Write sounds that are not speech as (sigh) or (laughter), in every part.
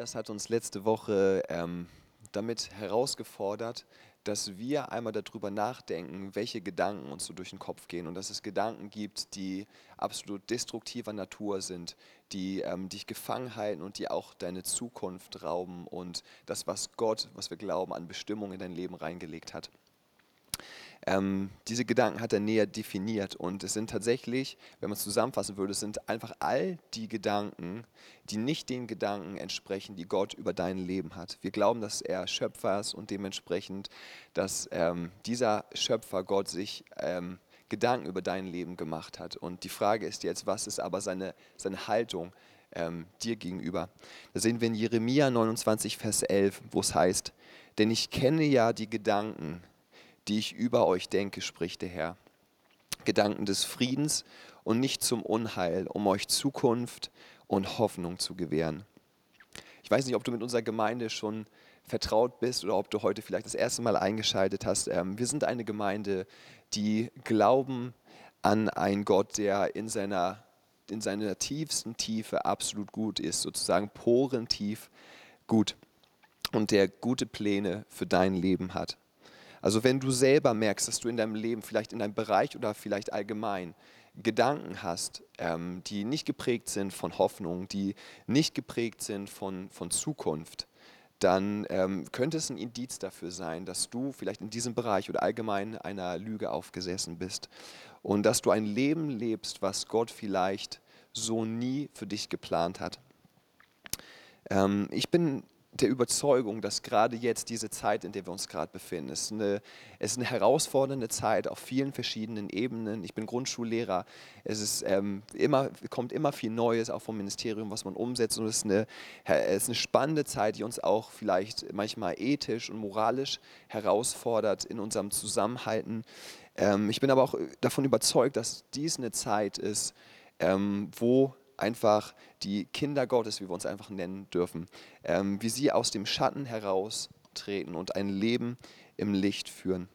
Matthias hat uns letzte Woche ähm, damit herausgefordert, dass wir einmal darüber nachdenken, welche Gedanken uns so durch den Kopf gehen und dass es Gedanken gibt, die absolut destruktiver Natur sind, die ähm, dich gefangen halten und die auch deine Zukunft rauben und das, was Gott, was wir glauben, an Bestimmung in dein Leben reingelegt hat. Ähm, diese Gedanken hat er näher definiert und es sind tatsächlich, wenn man es zusammenfassen würde, es sind einfach all die Gedanken, die nicht den Gedanken entsprechen, die Gott über dein Leben hat. Wir glauben, dass er Schöpfer ist und dementsprechend, dass ähm, dieser Schöpfer Gott sich ähm, Gedanken über dein Leben gemacht hat. Und die Frage ist jetzt, was ist aber seine, seine Haltung ähm, dir gegenüber? Da sehen wir in Jeremia 29, Vers 11, wo es heißt, denn ich kenne ja die Gedanken, die ich über euch denke, spricht der Herr. Gedanken des Friedens und nicht zum Unheil, um euch Zukunft und Hoffnung zu gewähren. Ich weiß nicht, ob du mit unserer Gemeinde schon vertraut bist oder ob du heute vielleicht das erste Mal eingeschaltet hast. Ähm, wir sind eine Gemeinde, die glauben an einen Gott, der in seiner, in seiner tiefsten Tiefe absolut gut ist, sozusagen porentief gut und der gute Pläne für dein Leben hat. Also wenn du selber merkst, dass du in deinem Leben, vielleicht in einem Bereich oder vielleicht allgemein, Gedanken hast, ähm, die nicht geprägt sind von Hoffnung, die nicht geprägt sind von, von Zukunft, dann ähm, könnte es ein Indiz dafür sein, dass du vielleicht in diesem Bereich oder allgemein einer Lüge aufgesessen bist und dass du ein Leben lebst, was Gott vielleicht so nie für dich geplant hat. Ähm, ich bin der Überzeugung, dass gerade jetzt diese Zeit, in der wir uns gerade befinden, ist eine, ist eine herausfordernde Zeit auf vielen verschiedenen Ebenen. Ich bin Grundschullehrer. Es ist, ähm, immer, kommt immer viel Neues auch vom Ministerium, was man umsetzt. Und es ist, eine, es ist eine spannende Zeit, die uns auch vielleicht manchmal ethisch und moralisch herausfordert in unserem Zusammenhalten. Ähm, ich bin aber auch davon überzeugt, dass dies eine Zeit ist, ähm, wo einfach die Kinder Gottes, wie wir uns einfach nennen dürfen, ähm, wie sie aus dem Schatten heraustreten und ein Leben im Licht führen.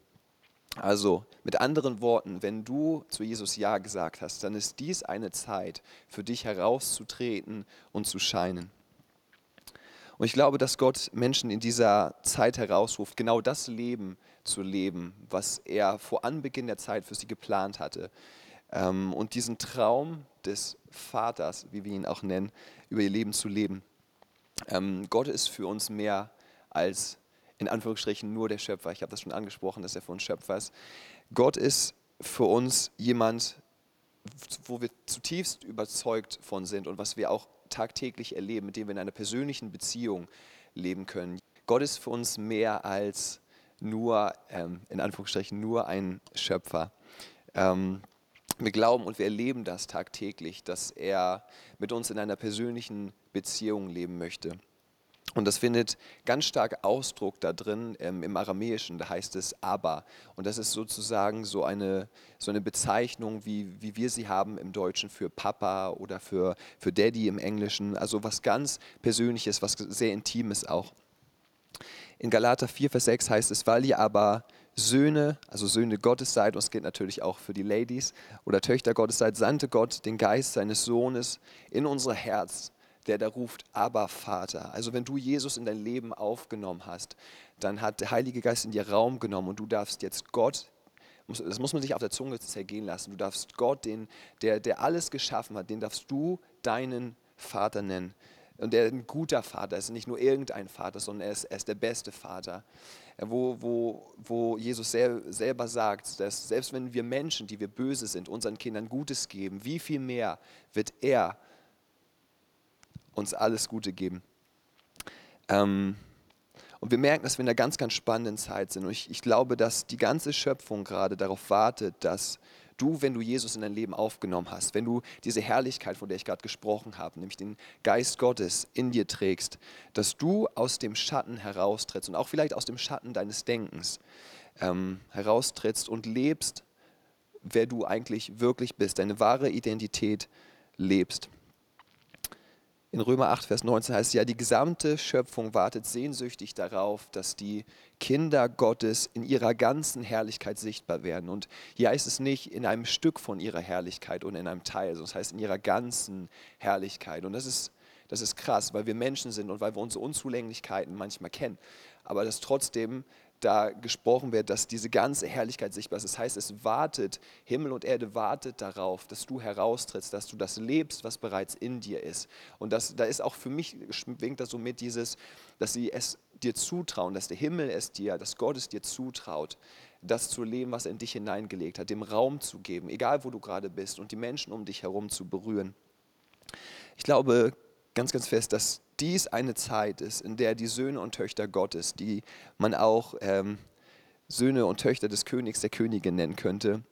Also mit anderen Worten, wenn du zu Jesus Ja gesagt hast, dann ist dies eine Zeit für dich herauszutreten und zu scheinen. Und ich glaube, dass Gott Menschen in dieser Zeit herausruft, genau das Leben zu leben, was er vor Anbeginn der Zeit für sie geplant hatte. Ähm, und diesen Traum des Vaters, wie wir ihn auch nennen, über ihr Leben zu leben. Ähm, Gott ist für uns mehr als in Anführungsstrichen nur der Schöpfer. Ich habe das schon angesprochen, dass er für uns Schöpfer ist. Gott ist für uns jemand, wo wir zutiefst überzeugt von sind und was wir auch tagtäglich erleben, mit dem wir in einer persönlichen Beziehung leben können. Gott ist für uns mehr als nur, ähm, in Anführungsstrichen, nur ein Schöpfer. Ähm, wir glauben und wir erleben das tagtäglich, dass er mit uns in einer persönlichen Beziehung leben möchte. Und das findet ganz stark Ausdruck da drin ähm, im Aramäischen, da heißt es aber. Und das ist sozusagen so eine, so eine Bezeichnung, wie, wie wir sie haben im Deutschen für Papa oder für, für Daddy im Englischen. Also was ganz Persönliches, was sehr Intimes auch. In Galater 4, Vers 6 heißt es, weil ihr aber Söhne, also Söhne Gottes seid, und es gilt natürlich auch für die Ladies, oder Töchter Gottes seid, sandte Gott den Geist seines Sohnes in unser Herz, der da ruft, aber Vater. Also wenn du Jesus in dein Leben aufgenommen hast, dann hat der Heilige Geist in dir Raum genommen und du darfst jetzt Gott, das muss man sich auf der Zunge zergehen lassen, du darfst Gott, den, der, der alles geschaffen hat, den darfst du deinen Vater nennen. Und er ist ein guter Vater, er ist nicht nur irgendein Vater, sondern er ist, er ist der beste Vater. Wo, wo, wo Jesus selber sagt, dass selbst wenn wir Menschen, die wir böse sind, unseren Kindern Gutes geben, wie viel mehr wird er uns alles Gute geben. Ähm, und wir merken, dass wir in einer ganz, ganz spannenden Zeit sind. Und ich, ich glaube, dass die ganze Schöpfung gerade darauf wartet, dass du, wenn du Jesus in dein Leben aufgenommen hast, wenn du diese Herrlichkeit, von der ich gerade gesprochen habe, nämlich den Geist Gottes in dir trägst, dass du aus dem Schatten heraustrittst und auch vielleicht aus dem Schatten deines Denkens ähm, heraustrittst und lebst, wer du eigentlich wirklich bist, deine wahre Identität lebst in Römer 8, Vers 19 heißt es ja, die gesamte Schöpfung wartet sehnsüchtig darauf, dass die Kinder Gottes in ihrer ganzen Herrlichkeit sichtbar werden. Und hier heißt es nicht in einem Stück von ihrer Herrlichkeit und in einem Teil, sondern es heißt in ihrer ganzen Herrlichkeit. Und das ist, Das ist krass, weil wir Menschen sind und weil wir unsere Unzulänglichkeiten manchmal kennen. Aber dass trotzdem da gesprochen wird, dass diese ganze Herrlichkeit sichtbar ist. Das heißt, es wartet, Himmel und Erde wartet darauf, dass du heraustrittst, dass du das lebst, was bereits in dir ist. Und das, da ist auch für mich, schwingt das so mit dieses, dass sie es dir zutrauen, dass der Himmel es dir, dass Gott es dir zutraut, das zu leben, was er in dich hineingelegt hat, dem Raum zu geben, egal wo du gerade bist und die Menschen um dich herum zu berühren. Ich glaube ganz, ganz fest, dass dies eine Zeit ist, in der die Söhne und Töchter Gottes, die man auch ähm, Söhne und Töchter des Königs, der Königin nennen könnte,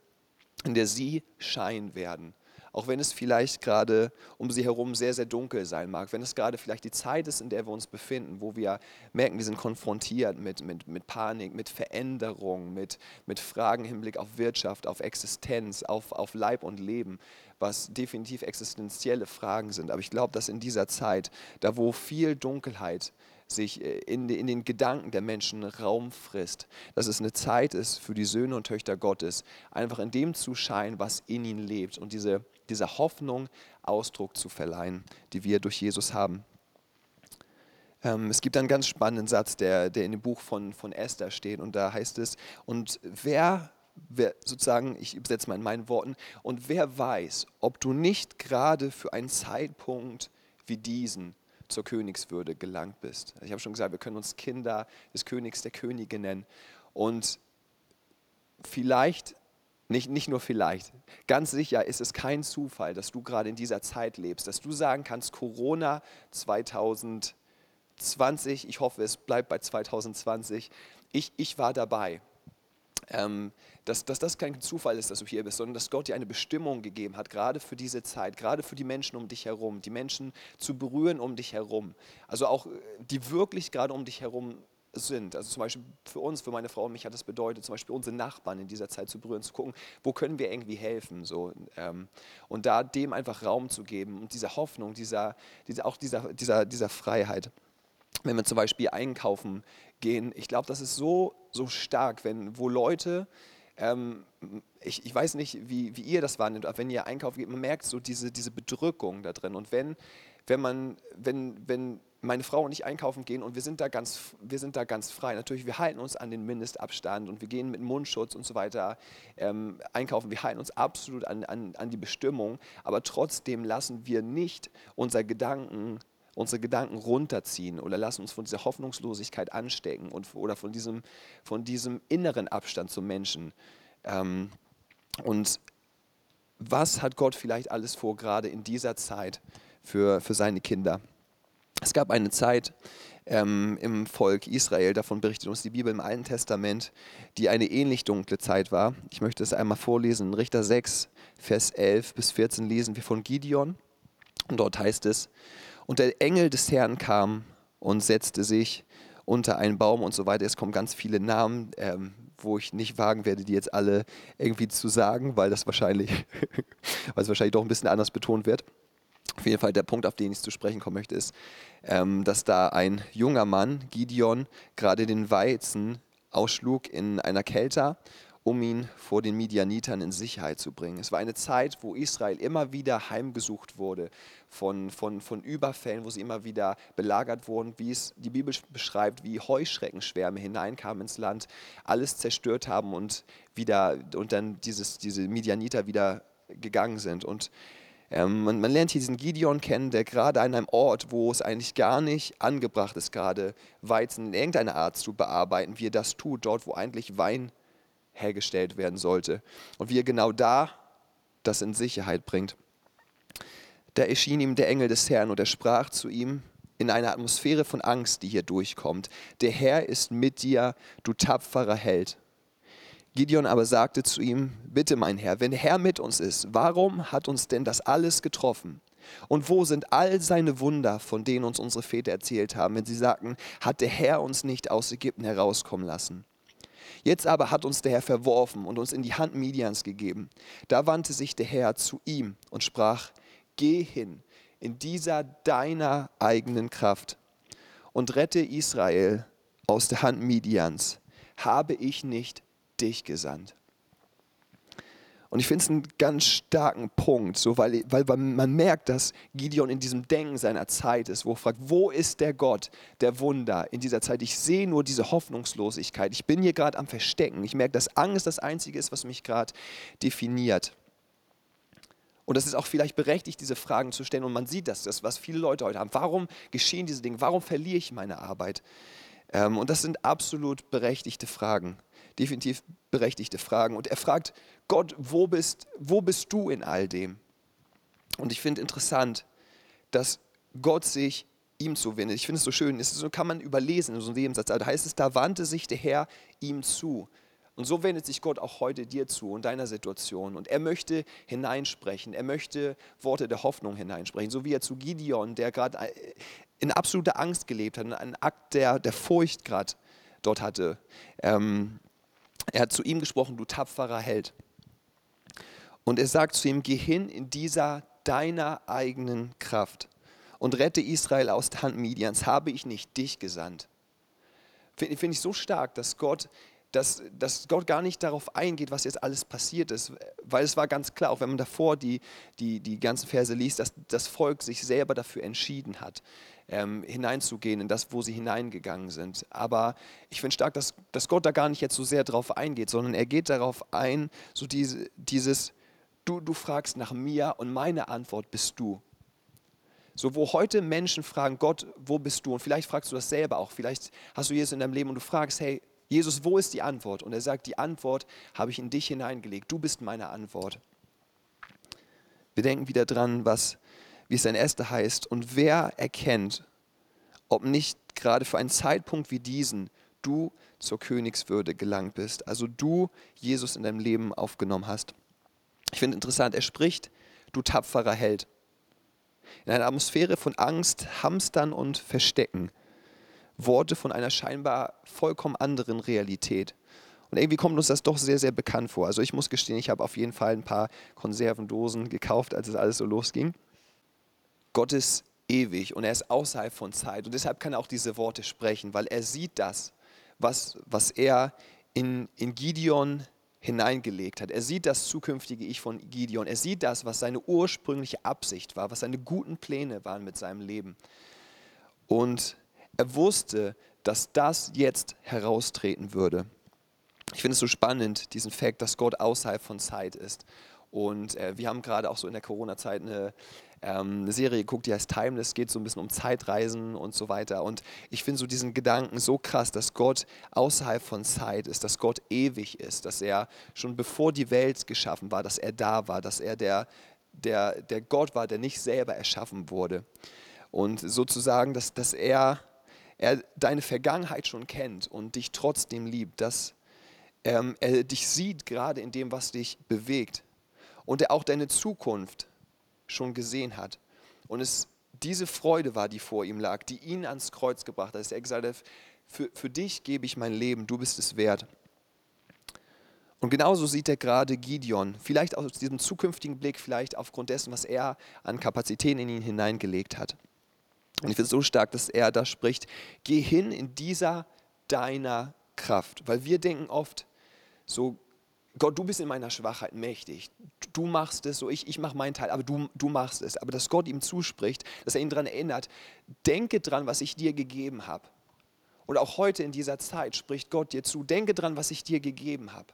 in der sie scheinen werden auch wenn es vielleicht gerade um sie herum sehr, sehr dunkel sein mag, wenn es gerade vielleicht die Zeit ist, in der wir uns befinden, wo wir merken, wir sind konfrontiert mit, mit, mit Panik, mit Veränderung, mit, mit Fragen im Hinblick auf Wirtschaft, auf Existenz, auf, auf Leib und Leben, was definitiv existenzielle Fragen sind. Aber ich glaube, dass in dieser Zeit, da wo viel Dunkelheit sich äh, in, in den Gedanken der Menschen Raum frisst, dass es eine Zeit ist für die Söhne und Töchter Gottes, einfach in dem zu scheinen, was in ihnen lebt und diese, dieser Hoffnung Ausdruck zu verleihen, die wir durch Jesus haben. Ähm, es gibt einen ganz spannenden Satz, der, der in dem Buch von, von Esther steht und da heißt es, und wer wer sozusagen, ich übersetze mal in meinen Worten, und wer weiß, ob du nicht gerade für einen Zeitpunkt wie diesen zur Königswürde gelangt bist. Ich habe schon gesagt, wir können uns Kinder des Königs, der Könige nennen. Und vielleicht, nicht, nicht nur vielleicht, ganz sicher ist es kein Zufall, dass du gerade in dieser Zeit lebst, dass du sagen kannst, Corona 2020, ich hoffe, es bleibt bei 2020, ich, ich war dabei. Ähm, dass, dass das kein Zufall ist, dass du hier bist, sondern dass Gott dir eine Bestimmung gegeben hat, gerade für diese Zeit, gerade für die Menschen um dich herum, die Menschen zu berühren um dich herum. Also auch, äh, die wirklich gerade um dich herum sind. Also zum Beispiel für uns, für meine Frau und mich hat das bedeutet, zum Beispiel unsere Nachbarn in dieser Zeit zu berühren, zu gucken, wo können wir irgendwie helfen. So, ähm, und da dem einfach Raum zu geben und dieser Hoffnung, dieser, dieser, auch dieser, dieser, dieser Freiheit. Wenn wir zum Beispiel einkaufen gehen, ich glaube, das ist so, so stark, wenn, wo Leute ähm, ich, ich, weiß nicht, wie, wie, ihr das wahrnehmt, aber wenn ihr einkaufen geht, man merkt so diese, diese Bedrückung da drin. Und wenn, wenn, man, wenn, wenn meine Frau und ich einkaufen gehen und wir sind, da ganz, wir sind da ganz frei, natürlich, wir halten uns an den Mindestabstand und wir gehen mit Mundschutz und so weiter ähm, einkaufen, wir halten uns absolut an, an, an die Bestimmung, aber trotzdem lassen wir nicht unser Gedanken unsere Gedanken runterziehen oder lassen uns von dieser Hoffnungslosigkeit anstecken und, oder von diesem, von diesem inneren Abstand zum Menschen. Ähm, und was hat Gott vielleicht alles vor, gerade in dieser Zeit für, für seine Kinder? Es gab eine Zeit ähm, im Volk Israel, davon berichtet uns die Bibel im Alten Testament, die eine ähnlich dunkle Zeit war. Ich möchte es einmal vorlesen. In Richter 6, Vers 11 bis 14 lesen wir von Gideon. Und dort heißt es, und der Engel des Herrn kam und setzte sich unter einen Baum und so weiter. Es kommen ganz viele Namen, ähm, wo ich nicht wagen werde, die jetzt alle irgendwie zu sagen, weil das wahrscheinlich, (laughs) weil es wahrscheinlich doch ein bisschen anders betont wird. Auf jeden Fall der Punkt, auf den ich zu sprechen kommen möchte, ist, ähm, dass da ein junger Mann, Gideon, gerade den Weizen ausschlug in einer Kelter um ihn vor den Midianitern in Sicherheit zu bringen. Es war eine Zeit, wo Israel immer wieder heimgesucht wurde von, von, von Überfällen, wo sie immer wieder belagert wurden, wie es die Bibel beschreibt, wie Heuschreckenschwärme hineinkamen ins Land, alles zerstört haben und, wieder, und dann dieses, diese Midianiter wieder gegangen sind. Und ähm, man, man, lernt hier diesen Gideon kennen, der gerade an einem Ort, wo es eigentlich gar nicht angebracht ist, gerade Weizen in irgendeiner Art zu bearbeiten, wie er das tut, dort, wo eigentlich Wein hergestellt werden sollte. Und wie er genau da das in Sicherheit bringt. Da erschien ihm der Engel des Herrn und er sprach zu ihm in einer Atmosphäre von Angst, die hier durchkommt. Der Herr ist mit dir, du tapferer Held. Gideon aber sagte zu ihm, bitte mein Herr, wenn der Herr mit uns ist, warum hat uns denn das alles getroffen? Und wo sind all seine Wunder, von denen uns unsere Väter erzählt haben, wenn sie sagten, hat der Herr uns nicht aus Ägypten herauskommen lassen? Jetzt aber hat uns der Herr verworfen und uns in die Hand Midians gegeben. Da wandte sich der Herr zu ihm und sprach, geh hin in dieser deiner eigenen Kraft und rette Israel aus der Hand Midians. Habe ich nicht dich gesandt? Und ich finde es einen ganz starken Punkt, so weil, weil man merkt, dass Gideon in diesem Denken seiner Zeit ist, wo er fragt, wo ist der Gott der Wunder in dieser Zeit? Ich sehe nur diese Hoffnungslosigkeit. Ich bin hier gerade am Verstecken. Ich merke, dass Angst das Einzige ist, was mich gerade definiert. Und das ist auch vielleicht berechtigt, diese Fragen zu stellen. Und man sieht das, das, was viele Leute heute haben. Warum geschehen diese Dinge? Warum verliere ich meine Arbeit? Ähm, und das sind absolut berechtigte Fragen. Definitiv berechtigte Fragen. Und er fragt, Gott, wo bist, wo bist du in all dem? Und ich finde interessant, dass Gott sich ihm zuwendet. Ich finde es so schön, so kann man überlesen in so einem Nebensatz. Da heißt es, da wandte sich der Herr ihm zu. Und so wendet sich Gott auch heute dir zu und deiner Situation. Und er möchte hineinsprechen. Er möchte Worte der Hoffnung hineinsprechen. So wie er zu Gideon, der gerade in absoluter Angst gelebt hat, einen Akt der, der Furcht gerade dort hatte. Ähm, er hat zu ihm gesprochen, du tapferer Held. Und er sagt zu ihm, geh hin in dieser deiner eigenen Kraft und rette Israel aus der Hand Midians. Habe ich nicht dich gesandt? Finde find ich so stark, dass Gott, dass, dass Gott gar nicht darauf eingeht, was jetzt alles passiert ist. Weil es war ganz klar, auch wenn man davor die, die, die ganzen Verse liest, dass das Volk sich selber dafür entschieden hat ähm, hineinzugehen in das, wo sie hineingegangen sind. Aber ich finde stark, dass, dass Gott da gar nicht jetzt so sehr darauf eingeht, sondern er geht darauf ein, so diese, dieses, du, du fragst nach mir und meine Antwort bist du. So, wo heute Menschen fragen, Gott, wo bist du? Und vielleicht fragst du das selber auch. Vielleicht hast du Jesus in deinem Leben und du fragst, hey, Jesus, wo ist die Antwort? Und er sagt, die Antwort habe ich in dich hineingelegt. Du bist meine Antwort. Wir denken wieder dran, was wie es in Esther heißt, und wer erkennt, ob nicht gerade für einen Zeitpunkt wie diesen du zur Königswürde gelangt bist, also du Jesus in deinem Leben aufgenommen hast. Ich finde interessant, er spricht, du tapferer Held. In einer Atmosphäre von Angst, Hamstern und Verstecken. Worte von einer scheinbar vollkommen anderen Realität. Und irgendwie kommt uns das doch sehr, sehr bekannt vor. Also ich muss gestehen, ich habe auf jeden Fall ein paar Konservendosen gekauft, als es alles so losging. Gott ist ewig und er ist außerhalb von Zeit. Und deshalb kann er auch diese Worte sprechen, weil er sieht das, was, was er in, in Gideon hineingelegt hat. Er sieht das zukünftige Ich von Gideon. Er sieht das, was seine ursprüngliche Absicht war, was seine guten Pläne waren mit seinem Leben. Und er wusste, dass das jetzt heraustreten würde. Ich finde es so spannend, diesen Fakt, dass Gott außerhalb von Zeit ist. Und äh, wir haben gerade auch so in der Corona-Zeit eine ähm, eine Serie geguckt, die heißt Timeless, geht so ein bisschen um Zeitreisen und so weiter. Und ich finde so diesen Gedanken so krass, dass Gott außerhalb von Zeit ist, dass Gott ewig ist, dass er schon bevor die Welt geschaffen war, dass er da war, dass er der, der, der Gott war, der nicht selber erschaffen wurde. Und sozusagen, dass, dass er, er deine Vergangenheit schon kennt und dich trotzdem liebt, dass ähm, er dich sieht gerade in dem, was dich bewegt. Und er auch deine Zukunft schon gesehen hat. Und es diese Freude war, die vor ihm lag, die ihn ans Kreuz gebracht hat, er gesagt hat, für, für dich gebe ich mein Leben, du bist es wert. Und genauso sieht er gerade Gideon, vielleicht aus diesem zukünftigen Blick, vielleicht aufgrund dessen, was er an Kapazitäten in ihn hineingelegt hat. Und ich finde es so stark, dass er da spricht, geh hin in dieser deiner Kraft. Weil wir denken oft, so Gott, du bist in meiner Schwachheit mächtig. Du machst es, so ich, ich mache meinen Teil, aber du, du machst es. Aber dass Gott ihm zuspricht, dass er ihn daran erinnert, denke dran, was ich dir gegeben habe. Und auch heute in dieser Zeit spricht Gott dir zu, denke dran, was ich dir gegeben habe,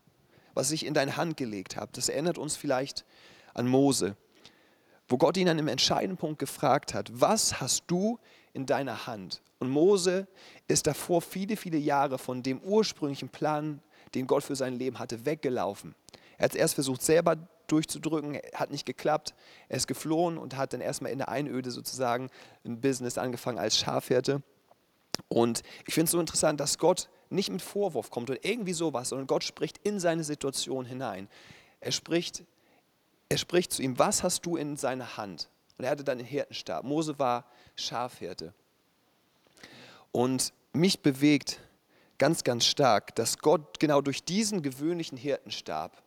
was ich in deine Hand gelegt habe. Das erinnert uns vielleicht an Mose, wo Gott ihn an einem entscheidenden Punkt gefragt hat, was hast du in deiner Hand? Und Mose ist davor viele, viele Jahre von dem ursprünglichen Plan den Gott für sein Leben hatte, weggelaufen. Er hat es erst versucht, selber durchzudrücken, hat nicht geklappt. Er ist geflohen und hat dann erstmal in der Einöde sozusagen ein Business angefangen als Schafhirte. Und ich finde es so interessant, dass Gott nicht mit Vorwurf kommt oder irgendwie sowas, sondern Gott spricht in seine Situation hinein. Er spricht, er spricht zu ihm, was hast du in seiner Hand? Und er hatte dann den Hirtenstab. Mose war Schafhirte. Und mich bewegt ganz, ganz stark, dass Gott genau durch diesen gewöhnlichen Hirtenstab,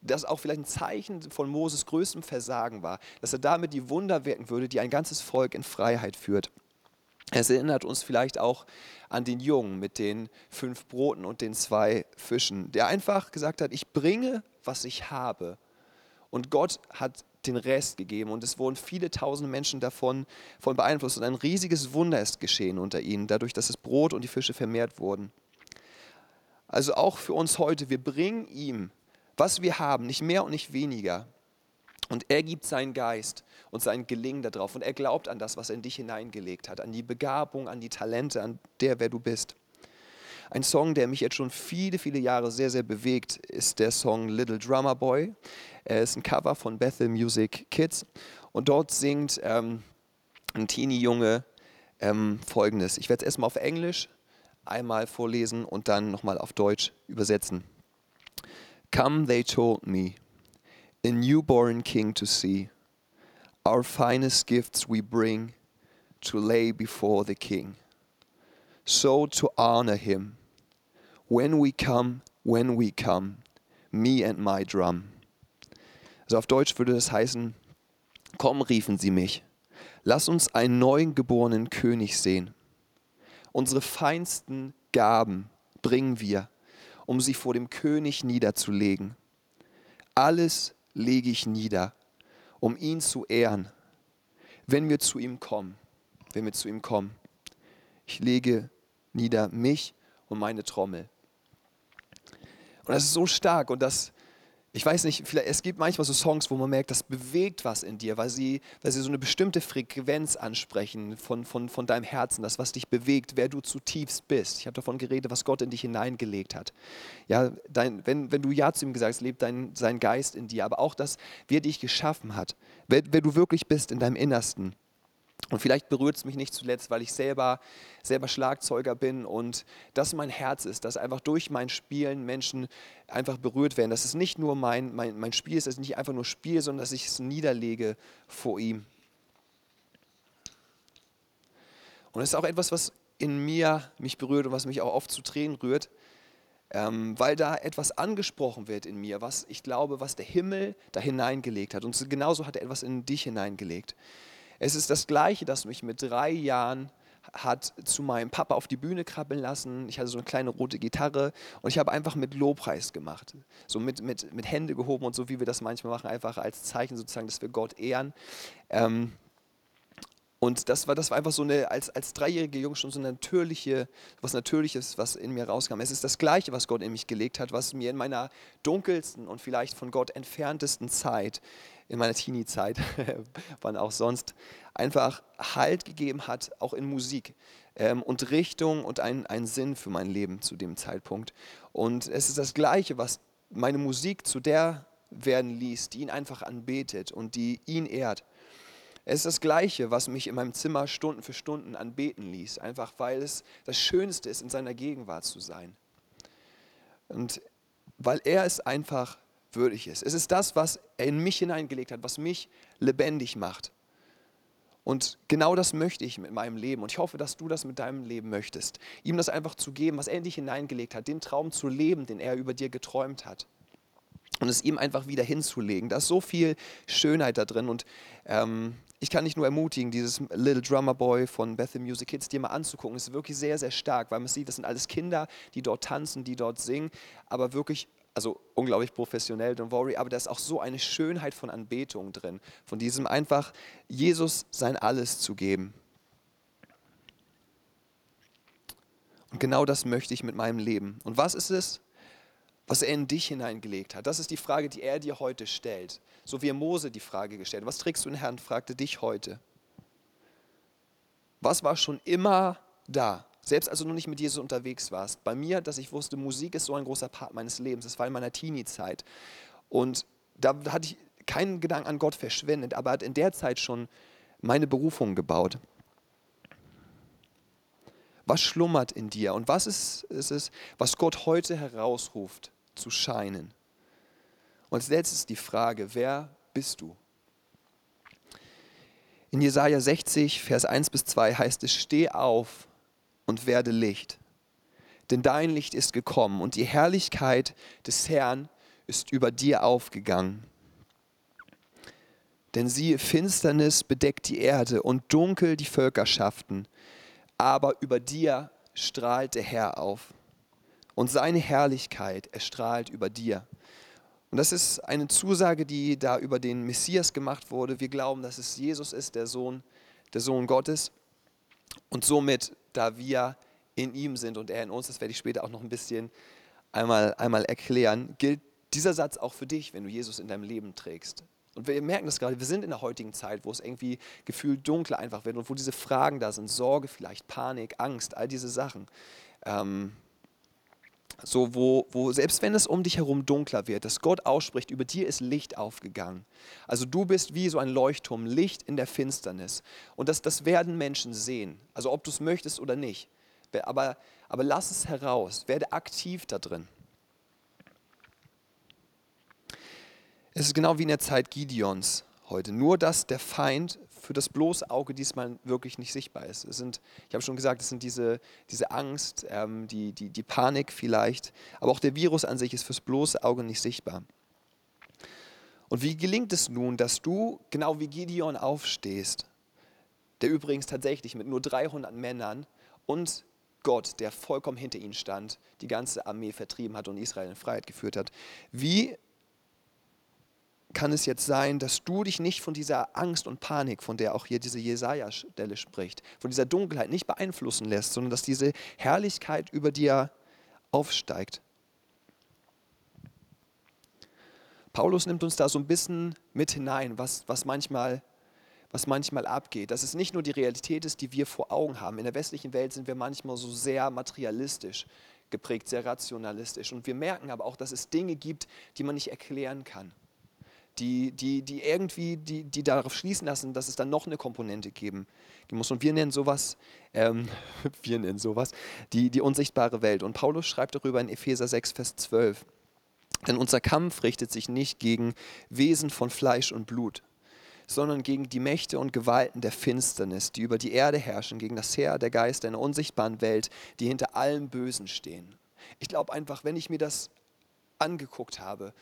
das auch vielleicht ein Zeichen von Moses größtem Versagen war, dass er damit die Wunder wirken würde, die ein ganzes Volk in Freiheit führt. Es erinnert uns vielleicht auch an den Jungen mit den fünf Broten und den zwei Fischen, der einfach gesagt hat, ich bringe, was ich habe Und Gott hat den Rest gegeben und es wurden viele tausend Menschen davon von beeinflusst und ein riesiges Wunder ist geschehen unter ihnen, dadurch, dass das Brot und die Fische vermehrt wurden. Also auch für uns heute, wir bringen ihm, was wir haben, nicht mehr und nicht weniger. Und er gibt seinen Geist und sein Gelingen darauf und er glaubt an das, was er in dich hineingelegt hat, an die Begabung, an die Talente, an der, wer du bist. Ein Song, der mich jetzt schon viele, viele Jahre sehr, sehr bewegt, ist der Song Little Drummer Boy. Er ist ein Cover von Bethel Music Kids und dort singt ähm, ein Teenie-Junge ähm, folgendes. Ich werde es erstmal auf Englisch einmal vorlesen und dann nochmal auf Deutsch übersetzen. Come, they told me, a newborn king to see. Our finest gifts we bring to lay before the king. So to honor him, when we come, when we come, me and my drum. Also auf Deutsch würde das heißen, komm, riefen sie mich, lass uns einen neuen geborenen König sehen. Unsere feinsten Gaben bringen wir, um sie vor dem König niederzulegen. Alles lege ich nieder, um ihn zu ehren, wenn wir zu ihm kommen. Wenn wir zu ihm kommen. Ich lege nieder mich und meine Trommel. Und das ist so stark und das ich weiß nicht, es gibt manchmal so Songs, wo man merkt, das bewegt was in dir, weil sie, weil sie so eine bestimmte Frequenz ansprechen von, von, von deinem Herzen, das, was dich bewegt, wer du zutiefst bist. Ich habe davon geredet, was Gott in dich hineingelegt hat. Ja, dein, wenn, wenn du Ja zu ihm gesagt hast, lebt dein, sein Geist in dir, aber auch das, wie er dich geschaffen hat, wer, wer du wirklich bist in deinem Innersten. Und vielleicht berührt es mich nicht zuletzt, weil ich selber, selber Schlagzeuger bin und das mein Herz ist, dass einfach durch mein Spielen Menschen einfach berührt werden. Dass es nicht nur mein, mein, mein Spiel ist, dass ich nicht einfach nur spiele, sondern dass ich es niederlege vor ihm. Und es ist auch etwas, was in mir mich berührt und was mich auch oft zu Tränen rührt, ähm, weil da etwas angesprochen wird in mir, was ich glaube, was der Himmel da hineingelegt hat. Und genauso hat er etwas in dich hineingelegt. Es ist das Gleiche, das mich mit drei Jahren hat zu meinem Papa auf die Bühne krabbeln lassen. Ich hatte so eine kleine rote Gitarre und ich habe einfach mit Lobpreis gemacht. So mit, mit, mit Hände gehoben und so, wie wir das manchmal machen, einfach als Zeichen sozusagen, dass wir Gott ehren. Ähm, und das war, das war einfach so eine, als, als dreijährige Junge schon so eine natürliche, was Natürliches, was in mir rauskam. Es ist das Gleiche, was Gott in mich gelegt hat, was mir in meiner dunkelsten und vielleicht von Gott entferntesten Zeit in meiner Teenie-Zeit, (laughs) wann auch sonst, einfach Halt gegeben hat, auch in Musik ähm, und Richtung und einen, einen Sinn für mein Leben zu dem Zeitpunkt. Und es ist das Gleiche, was meine Musik zu der werden ließ, die ihn einfach anbetet und die ihn ehrt. Es ist das Gleiche, was mich in meinem Zimmer Stunden für Stunden anbeten ließ, einfach weil es das Schönste ist, in seiner Gegenwart zu sein. Und weil er es einfach würdig ist. Es ist das, was er in mich hineingelegt hat, was mich lebendig macht. Und genau das möchte ich mit meinem Leben. Und ich hoffe, dass du das mit deinem Leben möchtest. Ihm das einfach zu geben, was er in dich hineingelegt hat, den Traum zu leben, den er über dir geträumt hat. Und es ihm einfach wieder hinzulegen. Da ist so viel Schönheit da drin. Und ähm, ich kann dich nur ermutigen, dieses Little Drummer Boy von Bethel Music Kids dir mal anzugucken. Ist wirklich sehr, sehr stark, weil man sieht, das sind alles Kinder, die dort tanzen, die dort singen, aber wirklich also unglaublich professionell, don't worry, aber da ist auch so eine Schönheit von Anbetung drin, von diesem einfach Jesus sein Alles zu geben. Und genau das möchte ich mit meinem Leben. Und was ist es, was er in dich hineingelegt hat? Das ist die Frage, die er dir heute stellt. So wie er Mose die Frage gestellt hat. Was trägst du in Herrn? fragte dich heute. Was war schon immer da? Selbst als du noch nicht mit Jesus unterwegs warst. Bei mir, dass ich wusste, Musik ist so ein großer Part meines Lebens. Das war in meiner Teenie-Zeit. Und da hatte ich keinen Gedanken an Gott verschwendet, aber hat in der Zeit schon meine Berufung gebaut. Was schlummert in dir und was ist, ist es, was Gott heute herausruft, zu scheinen? Und als letztes die Frage, wer bist du? In Jesaja 60, Vers 1 bis 2 heißt es: Steh auf, und werde Licht. Denn dein Licht ist gekommen und die Herrlichkeit des Herrn ist über dir aufgegangen. Denn siehe, Finsternis bedeckt die Erde und dunkel die Völkerschaften, aber über dir strahlt der Herr auf und seine Herrlichkeit erstrahlt über dir. Und das ist eine Zusage, die da über den Messias gemacht wurde. Wir glauben, dass es Jesus ist, der Sohn, der Sohn Gottes. Und somit, da wir in ihm sind und er in uns, das werde ich später auch noch ein bisschen einmal, einmal erklären, gilt dieser Satz auch für dich, wenn du Jesus in deinem Leben trägst. Und wir merken das gerade, wir sind in der heutigen Zeit, wo es irgendwie gefühlt dunkler einfach wird und wo diese Fragen da sind, Sorge vielleicht, Panik, Angst, all diese Sachen. Ähm, so wo, wo selbst wenn es um dich herum dunkler wird, dass Gott ausspricht, über dir ist Licht aufgegangen. Also du bist wie so ein Leuchtturm, Licht in der Finsternis. Und das, das werden Menschen sehen, also ob du es möchtest oder nicht. Aber, aber lass es heraus, werde aktiv da drin. Es ist genau wie in der Zeit Gideons heute. Nur, dass der Feind für das bloße Auge diesmal wirklich nicht sichtbar ist. Es sind, ich habe schon gesagt, es sind diese, diese Angst, ähm, die, die, die Panik vielleicht, aber auch der Virus an sich ist fürs bloße Auge nicht sichtbar. Und wie gelingt es nun, dass du genau wie Gideon aufstehst, der übrigens tatsächlich mit nur 300 Männern und Gott, der vollkommen hinter ihnen stand, die ganze Armee vertrieben hat und Israel in Freiheit geführt hat. Wie kann es jetzt sein, dass du dich nicht von dieser Angst und Panik, von der auch hier diese Jesaja-Stelle spricht, von dieser Dunkelheit nicht beeinflussen lässt, sondern dass diese Herrlichkeit über dir aufsteigt. Paulus nimmt uns da so ein bisschen mit hinein, was, was, manchmal, was manchmal abgeht. Dass es nicht nur die Realität ist, die wir vor Augen haben. In der westlichen Welt sind wir manchmal so sehr materialistisch geprägt, sehr rationalistisch. Und wir merken aber auch, dass es Dinge gibt, die man nicht erklären kann die, die, die irgendwie die, die darauf schließen lassen, dass es dann noch eine Komponente geben muss. Und wir nennen sowas, ähm, (laughs) wir nennen sowas die, die unsichtbare Welt. Und Paulus schreibt darüber in Epheser 6, Vers 12. Denn unser Kampf richtet sich nicht gegen Wesen von Fleisch und Blut, sondern gegen die Mächte und Gewalten der Finsternis, die über die Erde herrschen, gegen das Heer der Geister einer unsichtbaren Welt, die hinter allem Bösen stehen. Ich glaube einfach, wenn ich mir das angeguckt habe,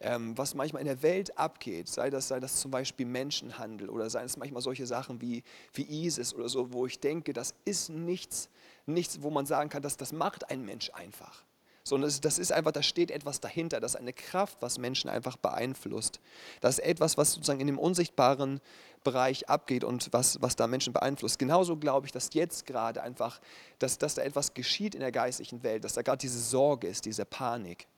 was manchmal in der Welt abgeht, sei das, sei das zum Beispiel Menschenhandel oder seien es manchmal solche Sachen wie, wie ISIS oder so, wo ich denke, das ist nichts, nichts, wo man sagen kann, dass das macht ein Mensch einfach. Sondern das ist einfach, da steht etwas dahinter, das ist eine Kraft, was Menschen einfach beeinflusst. Das ist etwas, was sozusagen in dem unsichtbaren Bereich abgeht und was, was da Menschen beeinflusst. Genauso glaube ich, dass jetzt gerade einfach, dass, dass da etwas geschieht in der geistlichen Welt, dass da gerade diese Sorge ist, diese Panik.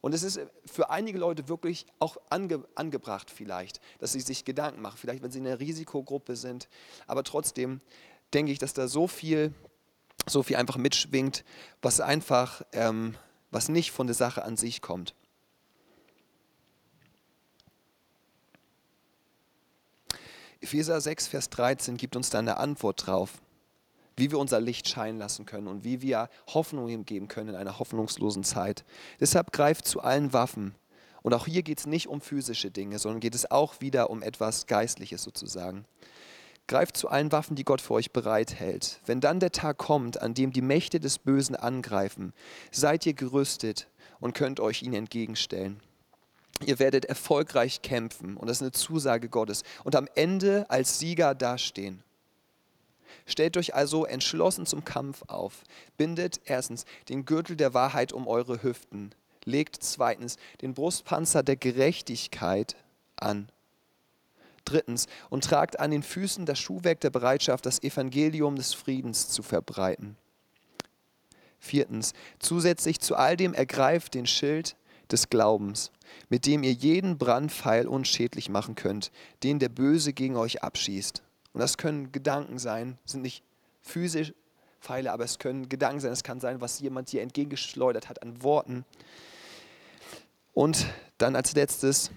Und es ist für einige Leute wirklich auch ange, angebracht vielleicht, dass sie sich Gedanken machen, vielleicht wenn sie in einer Risikogruppe sind. Aber trotzdem denke ich, dass da so viel, so viel einfach mitschwingt, was einfach, ähm, was nicht von der Sache an sich kommt. Epheser 6, Vers 13 gibt uns da eine Antwort drauf wie wir unser Licht scheinen lassen können und wie wir Hoffnung geben können in einer hoffnungslosen Zeit. Deshalb greift zu allen Waffen. Und auch hier geht es nicht um physische Dinge, sondern geht es auch wieder um etwas Geistliches sozusagen. Greift zu allen Waffen, die Gott für euch bereithält. Wenn dann der Tag kommt, an dem die Mächte des Bösen angreifen, seid ihr gerüstet und könnt euch ihnen entgegenstellen. Ihr werdet erfolgreich kämpfen und das ist eine Zusage Gottes und am Ende als Sieger dastehen. Stellt euch also entschlossen zum Kampf auf. Bindet erstens den Gürtel der Wahrheit um eure Hüften. Legt zweitens den Brustpanzer der Gerechtigkeit an. Drittens, und tragt an den Füßen das Schuhwerk der Bereitschaft, das Evangelium des Friedens zu verbreiten. Viertens, zusätzlich zu all dem ergreift den Schild des Glaubens, mit dem ihr jeden Brandpfeil unschädlich machen könnt, den der Böse gegen euch abschießt. Und das können Gedanken sein, sind nicht physisch Pfeile, aber es können Gedanken sein, es kann sein, was jemand dir entgegengeschleudert hat an Worten. Und dann als letztes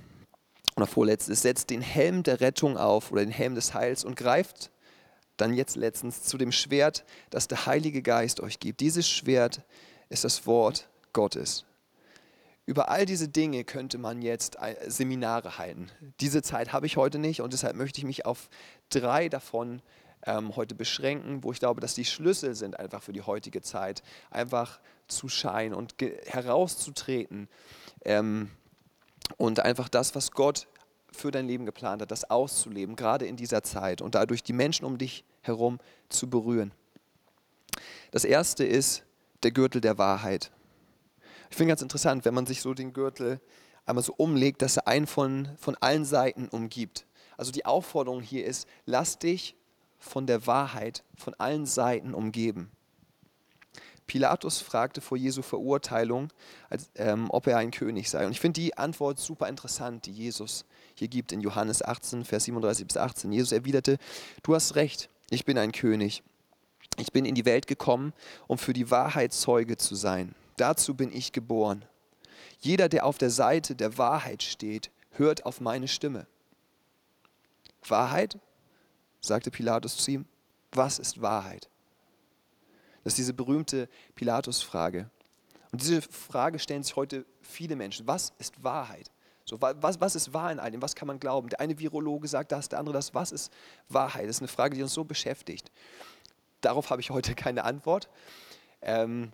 oder vorletztes, setzt den Helm der Rettung auf oder den Helm des Heils und greift dann jetzt letztens zu dem Schwert, das der Heilige Geist euch gibt. Dieses Schwert ist das Wort Gottes. Über all diese Dinge könnte man jetzt äh, Seminare halten. Diese Zeit habe ich heute nicht und deshalb möchte ich mich auf drei davon ähm, heute beschränken, wo ich glaube, dass die Schlüssel sind einfach für die heutige Zeit, einfach zu scheinen und herauszutreten ähm, und einfach das, was Gott für dein Leben geplant hat, das auszuleben, gerade in dieser Zeit und dadurch die Menschen um dich herum zu berühren. Das erste ist der Gürtel der Wahrheit. Ich finde ganz interessant, wenn man sich so den Gürtel einmal so umlegt, dass er einen von, von allen Seiten umgibt. Also die Aufforderung hier ist, lass dich von der Wahrheit von allen Seiten umgeben. Pilatus fragte vor Jesu Verurteilung, als, ähm, ob er ein König sei. Und ich finde die Antwort super interessant, die Jesus hier gibt in Johannes 18, Vers 37 bis 18. Jesus erwiderte, du hast recht, ich bin ein König. Ich bin in die Welt gekommen, um für die Wahrheit Zeuge zu sein. Dazu bin ich geboren. Jeder, der auf der Seite der Wahrheit steht, hört auf meine Stimme. Wahrheit? sagte Pilatus zu ihm. Was ist Wahrheit? Das ist diese berühmte Pilatus-Frage. Und diese Frage stellen sich heute viele Menschen. Was ist Wahrheit? So, was, was ist wahr in all dem? Was kann man glauben? Der eine Virologe sagt das, der andere das. Was ist Wahrheit? Das ist eine Frage, die uns so beschäftigt. Darauf habe ich heute keine Antwort. Ähm,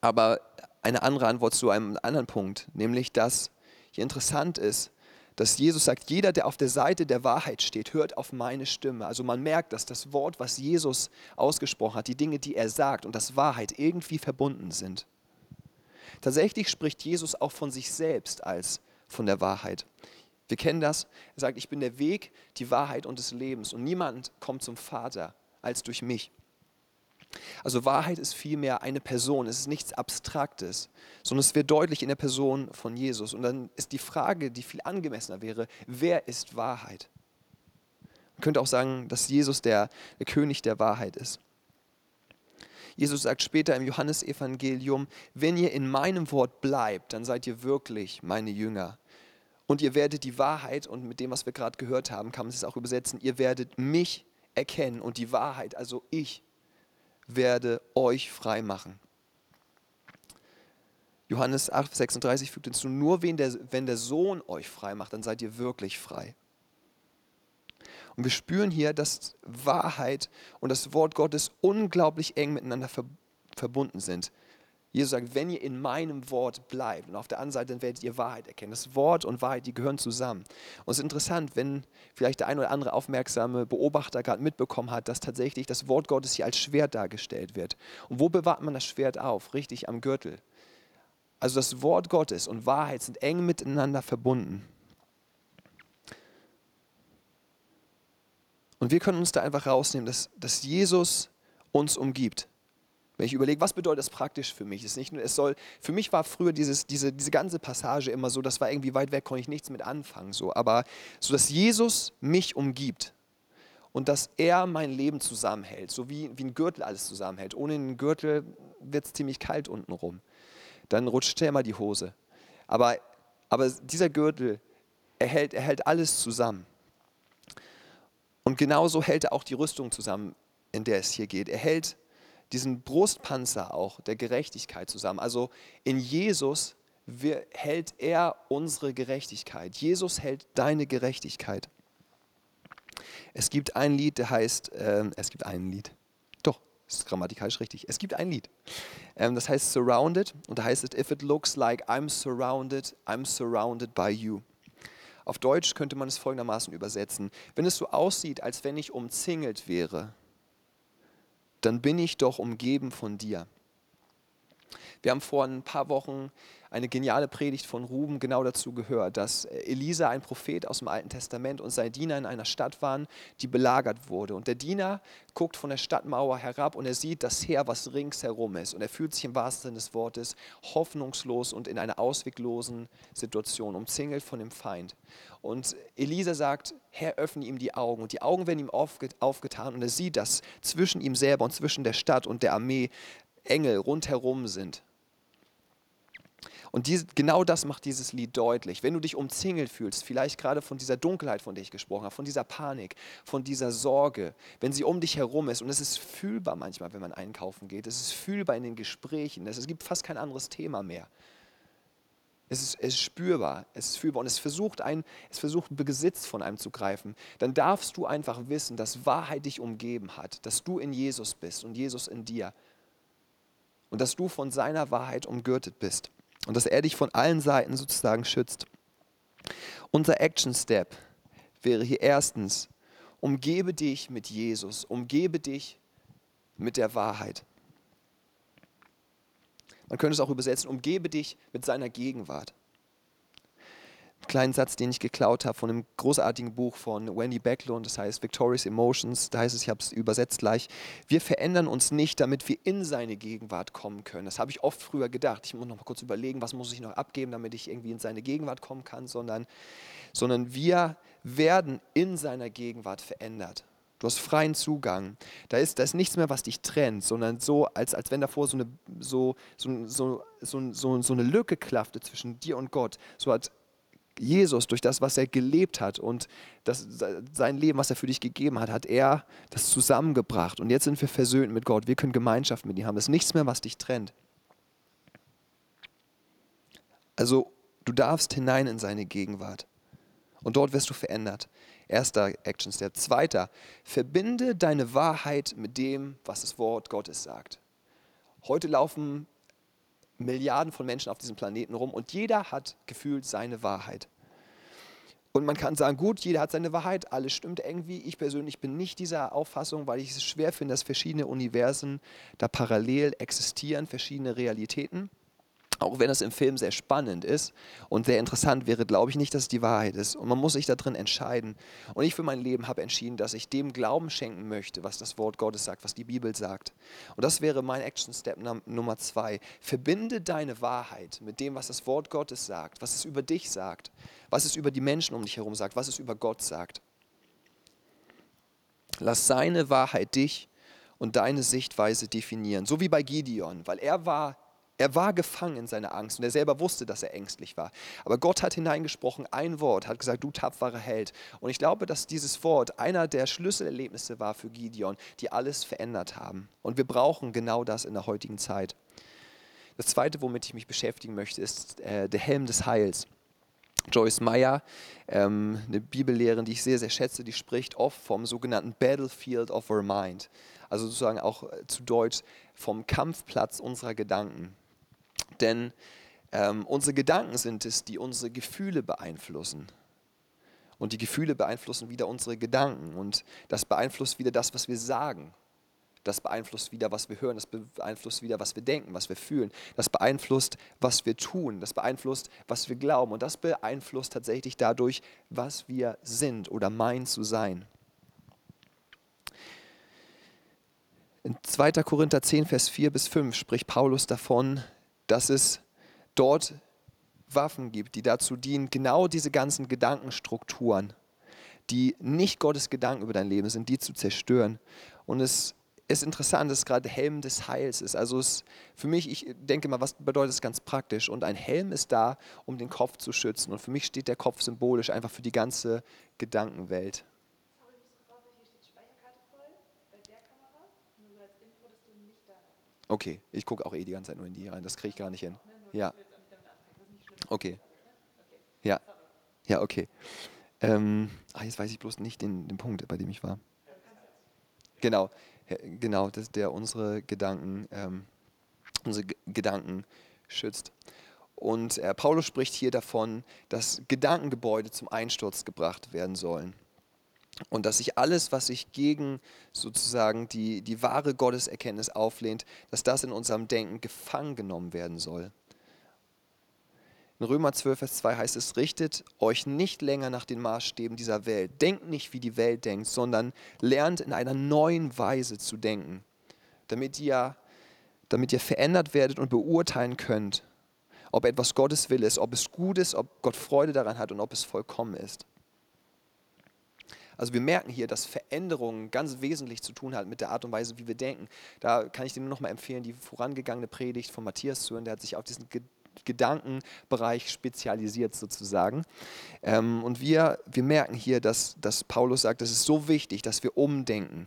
aber eine andere Antwort zu einem anderen Punkt, nämlich dass hier interessant ist, dass Jesus sagt, jeder, der auf der Seite der Wahrheit steht, hört auf meine Stimme. Also man merkt, dass das Wort, was Jesus ausgesprochen hat, die Dinge, die er sagt und das Wahrheit irgendwie verbunden sind. Tatsächlich spricht Jesus auch von sich selbst als von der Wahrheit. Wir kennen das. Er sagt, ich bin der Weg, die Wahrheit und des Lebens und niemand kommt zum Vater als durch mich. Also Wahrheit ist vielmehr eine Person, es ist nichts Abstraktes, sondern es wird deutlich in der Person von Jesus. Und dann ist die Frage, die viel angemessener wäre, wer ist Wahrheit? Man könnte auch sagen, dass Jesus der, der König der Wahrheit ist. Jesus sagt später im Johannesevangelium, wenn ihr in meinem Wort bleibt, dann seid ihr wirklich meine Jünger. Und ihr werdet die Wahrheit, und mit dem, was wir gerade gehört haben, kann man es auch übersetzen, ihr werdet mich erkennen und die Wahrheit, also ich, werde euch frei machen. Johannes 8, 36 fügt hinzu, nur wenn der, wenn der Sohn euch frei macht, dann seid ihr wirklich frei. Und wir spüren hier, dass Wahrheit und das Wort Gottes unglaublich eng miteinander verbunden sind. Jesus sagt, wenn ihr in meinem Wort bleibt und auf der anderen Seite, dann werdet ihr Wahrheit erkennen. Das Wort und Wahrheit, die gehören zusammen. Und es ist interessant, wenn vielleicht der ein oder andere aufmerksame Beobachter gerade mitbekommen hat, dass tatsächlich das Wort Gottes hier als Schwert dargestellt wird. Und wo bewahrt man das Schwert auf? Richtig am Gürtel. Also das Wort Gottes und Wahrheit sind eng miteinander verbunden. Und wir können uns da einfach rausnehmen, dass, dass Jesus uns umgibt. Wenn ich überlege, was bedeutet das praktisch für mich? Es, nicht nur, es soll, für mich war früher dieses, diese, diese ganze Passage immer so, das war irgendwie weit weg, konnte ich nichts mit anfangen. So. Aber so, dass Jesus mich umgibt und dass er mein Leben zusammenhält, so wie, wie ein Gürtel alles zusammenhält. Ohne einen Gürtel wird es ziemlich kalt unten rum. Dann rutscht schnell mal die Hose. Aber, aber dieser Gürtel, er hält, er hält alles zusammen. Und genauso hält er auch die Rüstung zusammen, in der es hier geht. Er hält diesen Brustpanzer auch der Gerechtigkeit zusammen. Also in Jesus hält er unsere Gerechtigkeit. Jesus hält deine Gerechtigkeit. Es gibt ein Lied, der heißt, äh, es gibt ein Lied, doch, ist grammatikalisch richtig. Es gibt ein Lied, ähm, das heißt Surrounded und da heißt es, if it looks like I'm surrounded, I'm surrounded by you. Auf Deutsch könnte man es folgendermaßen übersetzen, wenn es so aussieht, als wenn ich umzingelt wäre, dann bin ich doch umgeben von dir. Wir haben vor ein paar Wochen eine geniale Predigt von Ruben genau dazu gehört, dass Elisa, ein Prophet aus dem Alten Testament, und sein Diener in einer Stadt waren, die belagert wurde. Und der Diener guckt von der Stadtmauer herab und er sieht das Heer, was ringsherum ist. Und er fühlt sich im wahrsten Sinne des Wortes hoffnungslos und in einer ausweglosen Situation, umzingelt von dem Feind. Und Elisa sagt, Herr, öffne ihm die Augen. Und die Augen werden ihm aufgetan und er sieht, dass zwischen ihm selber und zwischen der Stadt und der Armee Engel rundherum sind. Und diese, genau das macht dieses Lied deutlich. Wenn du dich umzingelt fühlst, vielleicht gerade von dieser Dunkelheit, von der ich gesprochen habe, von dieser Panik, von dieser Sorge, wenn sie um dich herum ist, und es ist fühlbar manchmal, wenn man einkaufen geht, es ist fühlbar in den Gesprächen, es gibt fast kein anderes Thema mehr. Es ist, es ist spürbar, es ist fühlbar und es versucht, ein, es versucht, Besitz von einem zu greifen. Dann darfst du einfach wissen, dass Wahrheit dich umgeben hat, dass du in Jesus bist und Jesus in dir und dass du von seiner Wahrheit umgürtet bist und dass er dich von allen Seiten sozusagen schützt. Unser Action Step wäre hier erstens, umgebe dich mit Jesus, umgebe dich mit der Wahrheit. Man könnte es auch übersetzen, umgebe dich mit seiner Gegenwart. Kleinen Satz, den ich geklaut habe von einem großartigen Buch von Wendy Backlund, das heißt Victorious Emotions, da heißt es, ich habe es übersetzt gleich, wir verändern uns nicht, damit wir in seine Gegenwart kommen können. Das habe ich oft früher gedacht. Ich muss noch mal kurz überlegen, was muss ich noch abgeben, damit ich irgendwie in seine Gegenwart kommen kann, sondern, sondern wir werden in seiner Gegenwart verändert. Du hast freien Zugang. Da ist, da ist nichts mehr, was dich trennt, sondern so, als, als wenn davor so eine, so, so, so, so, so, so eine Lücke klaffte zwischen dir und Gott. So hat Jesus, durch das, was er gelebt hat und das, sein Leben, was er für dich gegeben hat, hat er das zusammengebracht. Und jetzt sind wir versöhnt mit Gott. Wir können Gemeinschaft mit ihm haben. Es ist nichts mehr, was dich trennt. Also, du darfst hinein in seine Gegenwart. Und dort wirst du verändert. Erster Action Step. Zweiter, verbinde deine Wahrheit mit dem, was das Wort Gottes sagt. Heute laufen Milliarden von Menschen auf diesem Planeten rum und jeder hat gefühlt seine Wahrheit. Und man kann sagen, gut, jeder hat seine Wahrheit, alles stimmt irgendwie. Ich persönlich bin nicht dieser Auffassung, weil ich es schwer finde, dass verschiedene Universen da parallel existieren, verschiedene Realitäten. Auch wenn das im Film sehr spannend ist und sehr interessant wäre, glaube ich nicht, dass es die Wahrheit ist. Und man muss sich da drin entscheiden. Und ich für mein Leben habe entschieden, dass ich dem Glauben schenken möchte, was das Wort Gottes sagt, was die Bibel sagt. Und das wäre mein Action Step Nummer zwei. Verbinde deine Wahrheit mit dem, was das Wort Gottes sagt, was es über dich sagt, was es über die Menschen um dich herum sagt, was es über Gott sagt. Lass seine Wahrheit dich und deine Sichtweise definieren. So wie bei Gideon, weil er war er war gefangen in seiner Angst und er selber wusste, dass er ängstlich war. Aber Gott hat hineingesprochen, ein Wort, hat gesagt, du tapferer Held. Und ich glaube, dass dieses Wort einer der Schlüsselerlebnisse war für Gideon, die alles verändert haben. Und wir brauchen genau das in der heutigen Zeit. Das Zweite, womit ich mich beschäftigen möchte, ist äh, der Helm des Heils. Joyce Meyer, ähm, eine Bibellehrerin, die ich sehr, sehr schätze, die spricht oft vom sogenannten Battlefield of our Mind. Also sozusagen auch äh, zu Deutsch vom Kampfplatz unserer Gedanken. Denn ähm, unsere Gedanken sind es, die unsere Gefühle beeinflussen. Und die Gefühle beeinflussen wieder unsere Gedanken. Und das beeinflusst wieder das, was wir sagen. Das beeinflusst wieder, was wir hören. Das beeinflusst wieder, was wir denken, was wir fühlen. Das beeinflusst, was wir tun. Das beeinflusst, was wir glauben. Und das beeinflusst tatsächlich dadurch, was wir sind oder meinen zu sein. In 2. Korinther 10, Vers 4 bis 5 spricht Paulus davon, dass es dort Waffen gibt, die dazu dienen, genau diese ganzen Gedankenstrukturen, die nicht Gottes Gedanken über dein Leben sind, die zu zerstören. Und es ist interessant, dass es gerade Helm des Heils ist. Also es, für mich, ich denke mal, was bedeutet es ganz praktisch? Und ein Helm ist da, um den Kopf zu schützen. Und für mich steht der Kopf symbolisch einfach für die ganze Gedankenwelt. Okay, ich gucke auch eh die ganze Zeit nur in die rein, das kriege ich gar nicht hin. Ja. Okay. Ja. Ja, okay. Ähm, ach, jetzt weiß ich bloß nicht den, den Punkt, bei dem ich war. Genau, genau, das, der unsere Gedanken, ähm, unsere Gedanken schützt. Und äh, Paulus spricht hier davon, dass Gedankengebäude zum Einsturz gebracht werden sollen. Und dass sich alles, was sich gegen sozusagen die, die wahre Gotteserkenntnis auflehnt, dass das in unserem Denken gefangen genommen werden soll. In Römer 12, Vers 2 heißt es, richtet euch nicht länger nach den Maßstäben dieser Welt. Denkt nicht, wie die Welt denkt, sondern lernt in einer neuen Weise zu denken, damit ihr, damit ihr verändert werdet und beurteilen könnt, ob etwas Gottes Wille ist, ob es gut ist, ob Gott Freude daran hat und ob es vollkommen ist. Also wir merken hier, dass Veränderungen ganz wesentlich zu tun hat mit der Art und Weise, wie wir denken. Da kann ich dir nur noch mal empfehlen, die vorangegangene Predigt von Matthias zu hören. Der hat sich auf diesen Gedankenbereich spezialisiert sozusagen. Ähm, und wir, wir merken hier, dass, dass Paulus sagt, es ist so wichtig, dass wir umdenken.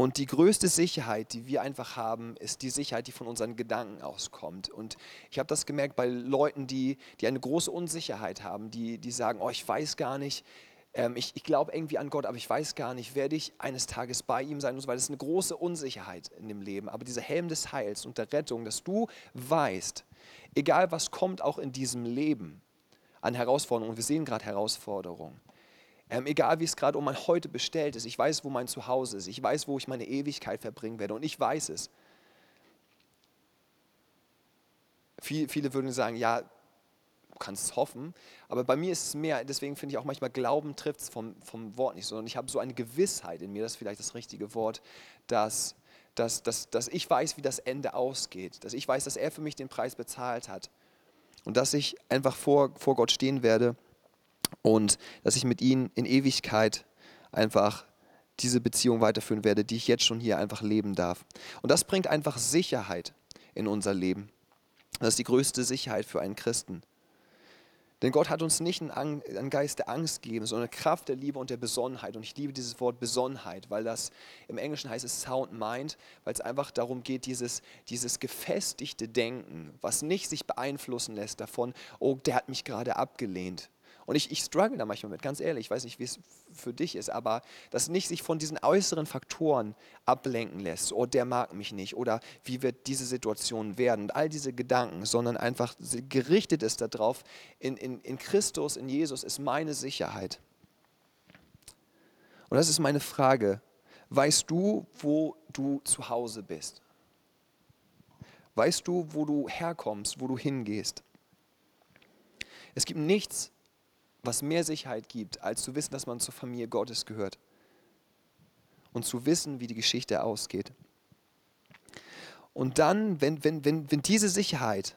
Und die größte Sicherheit, die wir einfach haben, ist die Sicherheit, die von unseren Gedanken auskommt. Und ich habe das gemerkt bei Leuten, die, die eine große Unsicherheit haben, die, die sagen, oh, ich weiß gar nicht, ähm, ich, ich glaube irgendwie an Gott, aber ich weiß gar nicht, werde ich eines Tages bei ihm sein und so weiter. Das ist eine große Unsicherheit in dem Leben. Aber dieser Helm des Heils und der Rettung, dass du weißt, egal was kommt auch in diesem Leben an Herausforderungen, und wir sehen gerade Herausforderungen, ähm, egal wie es gerade um mein Heute bestellt ist, ich weiß, wo mein Zuhause ist, ich weiß, wo ich meine Ewigkeit verbringen werde und ich weiß es. Viele, viele würden sagen, ja, kannst es hoffen, aber bei mir ist es mehr, deswegen finde ich auch manchmal Glauben trifft es vom, vom Wort nicht, sondern ich habe so eine Gewissheit in mir, das ist vielleicht das richtige Wort, dass, dass, dass, dass ich weiß, wie das Ende ausgeht, dass ich weiß, dass er für mich den Preis bezahlt hat und dass ich einfach vor, vor Gott stehen werde und dass ich mit ihm in Ewigkeit einfach diese Beziehung weiterführen werde, die ich jetzt schon hier einfach leben darf. Und das bringt einfach Sicherheit in unser Leben. Das ist die größte Sicherheit für einen Christen. Denn Gott hat uns nicht einen Geist der Angst gegeben, sondern Kraft der Liebe und der Besonnenheit. Und ich liebe dieses Wort Besonnenheit, weil das im Englischen heißt es Sound Mind, weil es einfach darum geht, dieses, dieses gefestigte Denken, was nicht sich beeinflussen lässt davon, oh, der hat mich gerade abgelehnt, und ich, ich struggle da manchmal mit, ganz ehrlich, ich weiß nicht, wie es für dich ist, aber dass nicht sich von diesen äußeren Faktoren ablenken lässt, oh, der mag mich nicht oder wie wird diese Situation werden und all diese Gedanken, sondern einfach gerichtet ist darauf, in, in, in Christus, in Jesus ist meine Sicherheit. Und das ist meine Frage. Weißt du, wo du zu Hause bist? Weißt du, wo du herkommst, wo du hingehst? Es gibt nichts, was mehr Sicherheit gibt, als zu wissen, dass man zur Familie Gottes gehört. Und zu wissen, wie die Geschichte ausgeht. Und dann, wenn, wenn, wenn, wenn diese Sicherheit,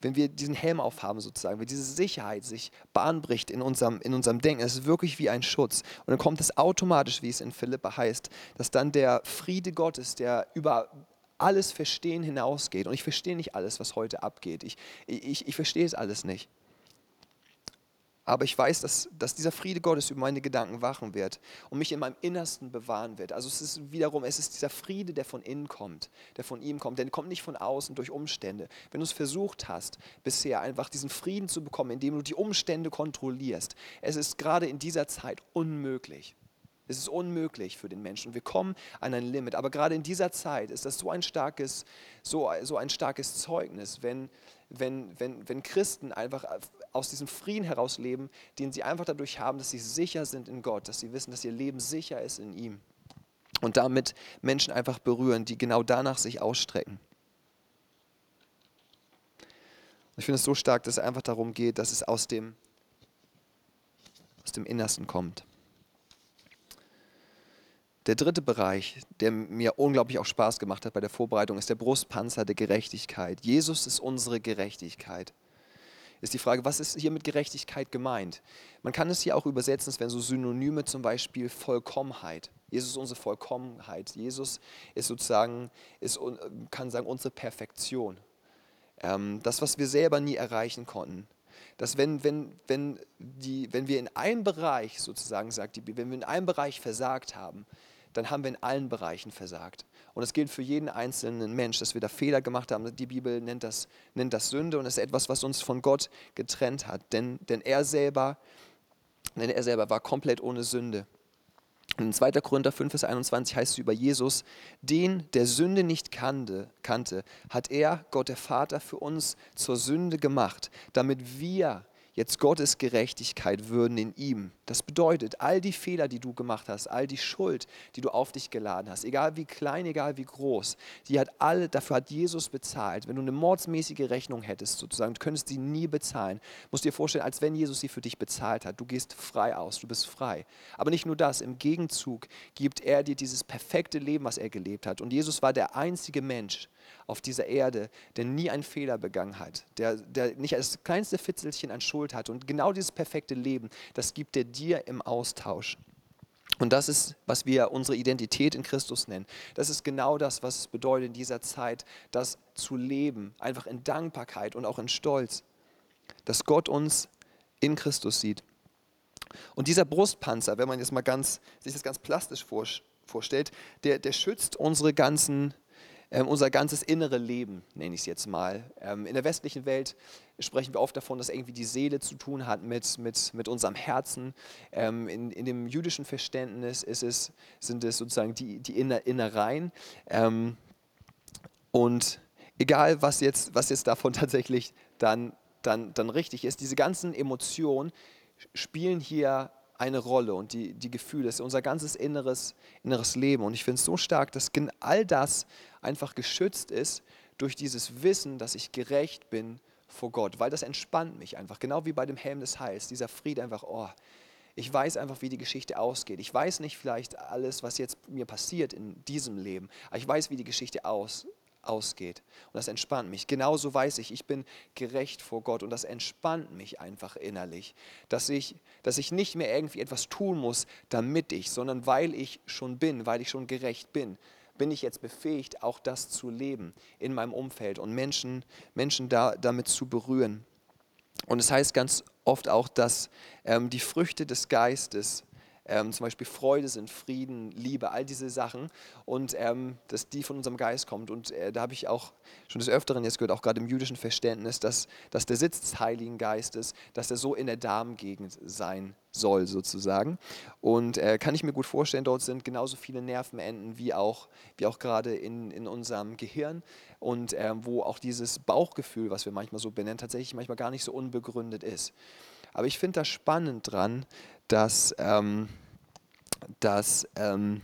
wenn wir diesen Helm aufhaben sozusagen, wenn diese Sicherheit sich bahnbricht in unserem, in unserem Denken, es ist wirklich wie ein Schutz. Und dann kommt es automatisch, wie es in Philippa heißt, dass dann der Friede Gottes, der über alles Verstehen hinausgeht. Und ich verstehe nicht alles, was heute abgeht. Ich, ich, ich verstehe es alles nicht aber ich weiß, dass, dass dieser Friede Gottes über meine Gedanken wachen wird und mich in meinem Innersten bewahren wird. Also es ist wiederum, es ist dieser Friede, der von innen kommt, der von ihm kommt, der kommt nicht von außen durch Umstände. Wenn du es versucht hast, bisher einfach diesen Frieden zu bekommen, indem du die Umstände kontrollierst, es ist gerade in dieser Zeit unmöglich. Es ist unmöglich für den Menschen. Wir kommen an ein Limit. Aber gerade in dieser Zeit ist das so ein starkes, so, so ein starkes Zeugnis, wenn, wenn, wenn, wenn Christen einfach aus diesem Frieden heraus leben, den sie einfach dadurch haben, dass sie sicher sind in Gott, dass sie wissen, dass ihr Leben sicher ist in ihm. Und damit Menschen einfach berühren, die genau danach sich ausstrecken. Ich finde es so stark, dass es einfach darum geht, dass es aus dem, aus dem Innersten kommt. Der dritte Bereich, der mir unglaublich auch Spaß gemacht hat bei der Vorbereitung, ist der Brustpanzer der Gerechtigkeit. Jesus ist unsere Gerechtigkeit. Ist die Frage, was ist hier mit Gerechtigkeit gemeint? Man kann es hier auch übersetzen, es wären so Synonyme zum Beispiel Vollkommenheit. Jesus ist unsere Vollkommenheit. Jesus ist sozusagen, ist, kann sagen, unsere Perfektion. Ähm, das, was wir selber nie erreichen konnten dass wenn, wenn, wenn, die, wenn wir in einem Bereich sozusagen, sagt die wenn wir in einem Bereich versagt haben, dann haben wir in allen Bereichen versagt. Und es gilt für jeden einzelnen Mensch, dass wir da Fehler gemacht haben. Die Bibel nennt das, nennt das Sünde und es ist etwas, was uns von Gott getrennt hat. Denn, denn, er selber, denn er selber war komplett ohne Sünde. In 2. Korinther 5, Vers 21 heißt es über Jesus, den, der Sünde nicht kannte, kannte, hat er, Gott der Vater, für uns zur Sünde gemacht, damit wir jetzt Gottes Gerechtigkeit würden in ihm. Das bedeutet, all die Fehler, die du gemacht hast, all die Schuld, die du auf dich geladen hast, egal wie klein, egal wie groß, die hat alle, dafür hat Jesus bezahlt. Wenn du eine mordsmäßige Rechnung hättest, sozusagen, du könntest sie nie bezahlen, musst dir vorstellen, als wenn Jesus sie für dich bezahlt hat. Du gehst frei aus, du bist frei. Aber nicht nur das, im Gegenzug gibt er dir dieses perfekte Leben, was er gelebt hat. Und Jesus war der einzige Mensch, auf dieser Erde, der nie einen Fehler begangen hat, der, der nicht das kleinste Fitzelchen an Schuld hat. Und genau dieses perfekte Leben, das gibt er dir im Austausch. Und das ist, was wir unsere Identität in Christus nennen. Das ist genau das, was es bedeutet in dieser Zeit, das zu leben, einfach in Dankbarkeit und auch in Stolz, dass Gott uns in Christus sieht. Und dieser Brustpanzer, wenn man jetzt mal ganz, sich das ganz plastisch vorstellt, der, der schützt unsere ganzen unser ganzes innere Leben, nenne ich es jetzt mal. Ähm, in der westlichen Welt sprechen wir oft davon, dass irgendwie die Seele zu tun hat mit, mit, mit unserem Herzen. Ähm, in, in dem jüdischen Verständnis ist es, sind es sozusagen die, die Inner, Innereien. Ähm, und egal, was jetzt, was jetzt davon (laughs) tatsächlich dann, dann, dann richtig ist, diese ganzen Emotionen spielen hier eine Rolle und die, die Gefühle, ist unser ganzes inneres, inneres Leben. Und ich finde es so stark, dass all das einfach geschützt ist durch dieses Wissen, dass ich gerecht bin vor Gott, weil das entspannt mich einfach, genau wie bei dem Helm des Heils, dieser Friede einfach, oh, ich weiß einfach, wie die Geschichte ausgeht. Ich weiß nicht vielleicht alles, was jetzt mir passiert in diesem Leben, aber ich weiß, wie die Geschichte aus, ausgeht. Und das entspannt mich. Genauso weiß ich, ich bin gerecht vor Gott und das entspannt mich einfach innerlich. Dass ich, dass ich nicht mehr irgendwie etwas tun muss, damit ich, sondern weil ich schon bin, weil ich schon gerecht bin, bin ich jetzt befähigt, auch das zu leben in meinem Umfeld und Menschen, Menschen da, damit zu berühren. Und es heißt ganz oft auch, dass ähm, die Früchte des Geistes ähm, zum Beispiel Freude sind, Frieden, Liebe, all diese Sachen und ähm, dass die von unserem Geist kommt. Und äh, da habe ich auch schon des Öfteren jetzt gehört, auch gerade im jüdischen Verständnis, dass, dass der Sitz des Heiligen Geistes, dass er so in der Darmgegend sein soll sozusagen. Und äh, kann ich mir gut vorstellen, dort sind genauso viele Nervenenden wie auch, wie auch gerade in, in unserem Gehirn und äh, wo auch dieses Bauchgefühl, was wir manchmal so benennen, tatsächlich manchmal gar nicht so unbegründet ist. Aber ich finde das spannend dran, dass, ähm, dass ähm,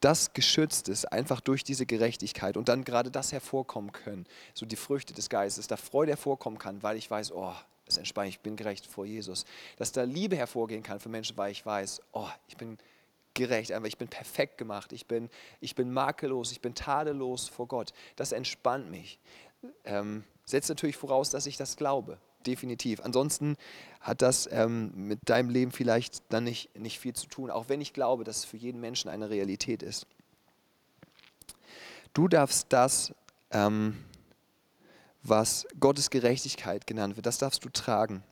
das geschützt ist, einfach durch diese Gerechtigkeit und dann gerade das hervorkommen können, so die Früchte des Geistes, da Freude hervorkommen kann, weil ich weiß, oh, es entspannt, ich bin gerecht vor Jesus. Dass da Liebe hervorgehen kann für Menschen, weil ich weiß, oh, ich bin gerecht, aber ich bin perfekt gemacht, ich bin, ich bin makellos, ich bin tadellos vor Gott. Das entspannt mich. Ähm, setzt natürlich voraus, dass ich das glaube definitiv. Ansonsten hat das ähm, mit deinem Leben vielleicht dann nicht, nicht viel zu tun, auch wenn ich glaube, dass es für jeden Menschen eine Realität ist. Du darfst das, ähm, was Gottes Gerechtigkeit genannt wird, das darfst du tragen.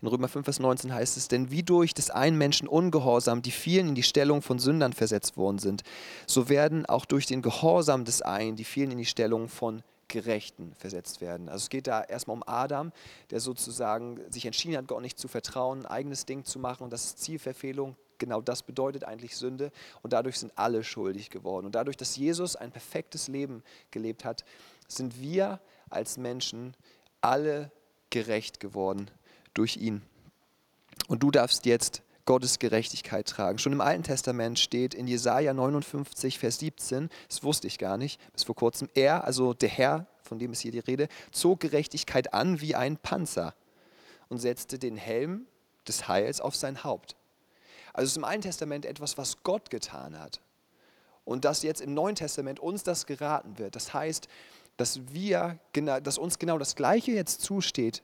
In Römer 5, Vers 19 heißt es, denn wie durch des einen Menschen Ungehorsam die vielen in die Stellung von Sündern versetzt worden sind, so werden auch durch den Gehorsam des einen die vielen in die Stellung von Gerechten versetzt werden. Also es geht da erstmal um Adam, der sozusagen sich entschieden hat, Gott nicht zu vertrauen, ein eigenes Ding zu machen und das ist Zielverfehlung. Genau das bedeutet eigentlich Sünde und dadurch sind alle schuldig geworden. Und dadurch, dass Jesus ein perfektes Leben gelebt hat, sind wir als Menschen alle gerecht geworden durch ihn. Und du darfst jetzt Gottes Gerechtigkeit tragen. Schon im Alten Testament steht in Jesaja 59, Vers 17, das wusste ich gar nicht bis vor kurzem, er, also der Herr, von dem ist hier die Rede, zog Gerechtigkeit an wie ein Panzer und setzte den Helm des Heils auf sein Haupt. Also es ist im Alten Testament etwas, was Gott getan hat. Und dass jetzt im Neuen Testament uns das geraten wird. Das heißt, dass wir, dass uns genau das Gleiche jetzt zusteht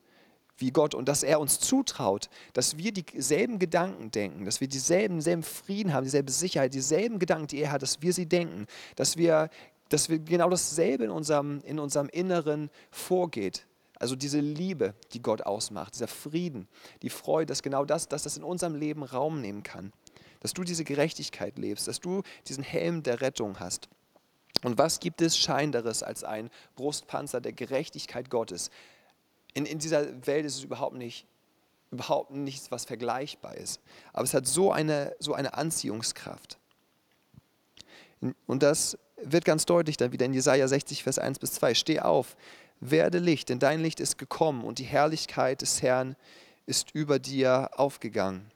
wie Gott und dass er uns zutraut, dass wir dieselben Gedanken denken, dass wir dieselben, dieselben Frieden haben, dieselbe Sicherheit, dieselben Gedanken, die er hat, dass wir sie denken, dass wir, dass wir genau dasselbe in unserem, in unserem Inneren vorgeht. Also diese Liebe, die Gott ausmacht, dieser Frieden, die Freude, dass genau das, dass das in unserem Leben Raum nehmen kann. Dass du diese Gerechtigkeit lebst, dass du diesen Helm der Rettung hast. Und was gibt es Scheinderes als ein Brustpanzer der Gerechtigkeit Gottes, in, in dieser Welt ist es überhaupt nicht, überhaupt nichts, was vergleichbar ist. Aber es hat so eine, so eine Anziehungskraft. Und das wird ganz deutlich dann wieder in Jesaja 60, Vers 1 bis 2. Steh auf, werde Licht, denn dein Licht ist gekommen und die Herrlichkeit des Herrn ist über dir aufgegangen.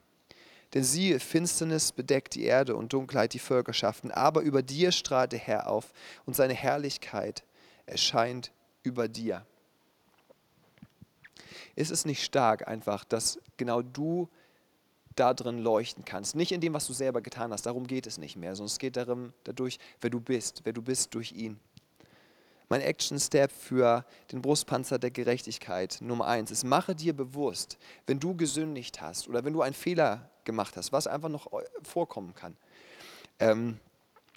Denn siehe, Finsternis bedeckt die Erde und Dunkelheit die Völkerschaften, aber über dir strahlt der Herr auf und seine Herrlichkeit erscheint über dir. Ist es nicht stark einfach, dass genau du da drin leuchten kannst? Nicht in dem, was du selber getan hast, darum geht es nicht mehr, sondern es geht darum, dadurch, wer du bist, wer du bist durch ihn. Mein Action-Step für den Brustpanzer der Gerechtigkeit Nummer eins ist, mache dir bewusst, wenn du gesündigt hast oder wenn du einen Fehler gemacht hast, was einfach noch vorkommen kann, ähm,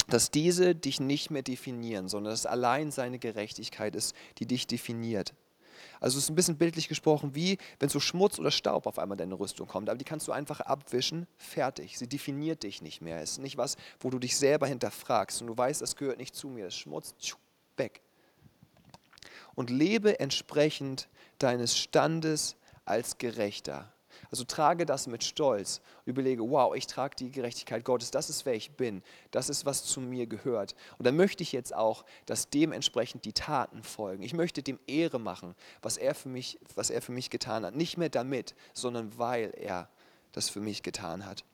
dass diese dich nicht mehr definieren, sondern dass allein seine Gerechtigkeit ist, die dich definiert. Also es ist ein bisschen bildlich gesprochen, wie wenn so Schmutz oder Staub auf einmal in deine Rüstung kommt. Aber die kannst du einfach abwischen, fertig. Sie definiert dich nicht mehr. Es ist nicht was, wo du dich selber hinterfragst und du weißt, das gehört nicht zu mir. Das Schmutz, weg. Und lebe entsprechend deines Standes als Gerechter. Also trage das mit Stolz. Überlege, wow, ich trage die Gerechtigkeit Gottes. Das ist, wer ich bin. Das ist, was zu mir gehört. Und dann möchte ich jetzt auch, dass dementsprechend die Taten folgen. Ich möchte dem Ehre machen, was er für mich, was er für mich getan hat. Nicht mehr damit, sondern weil er das für mich getan hat.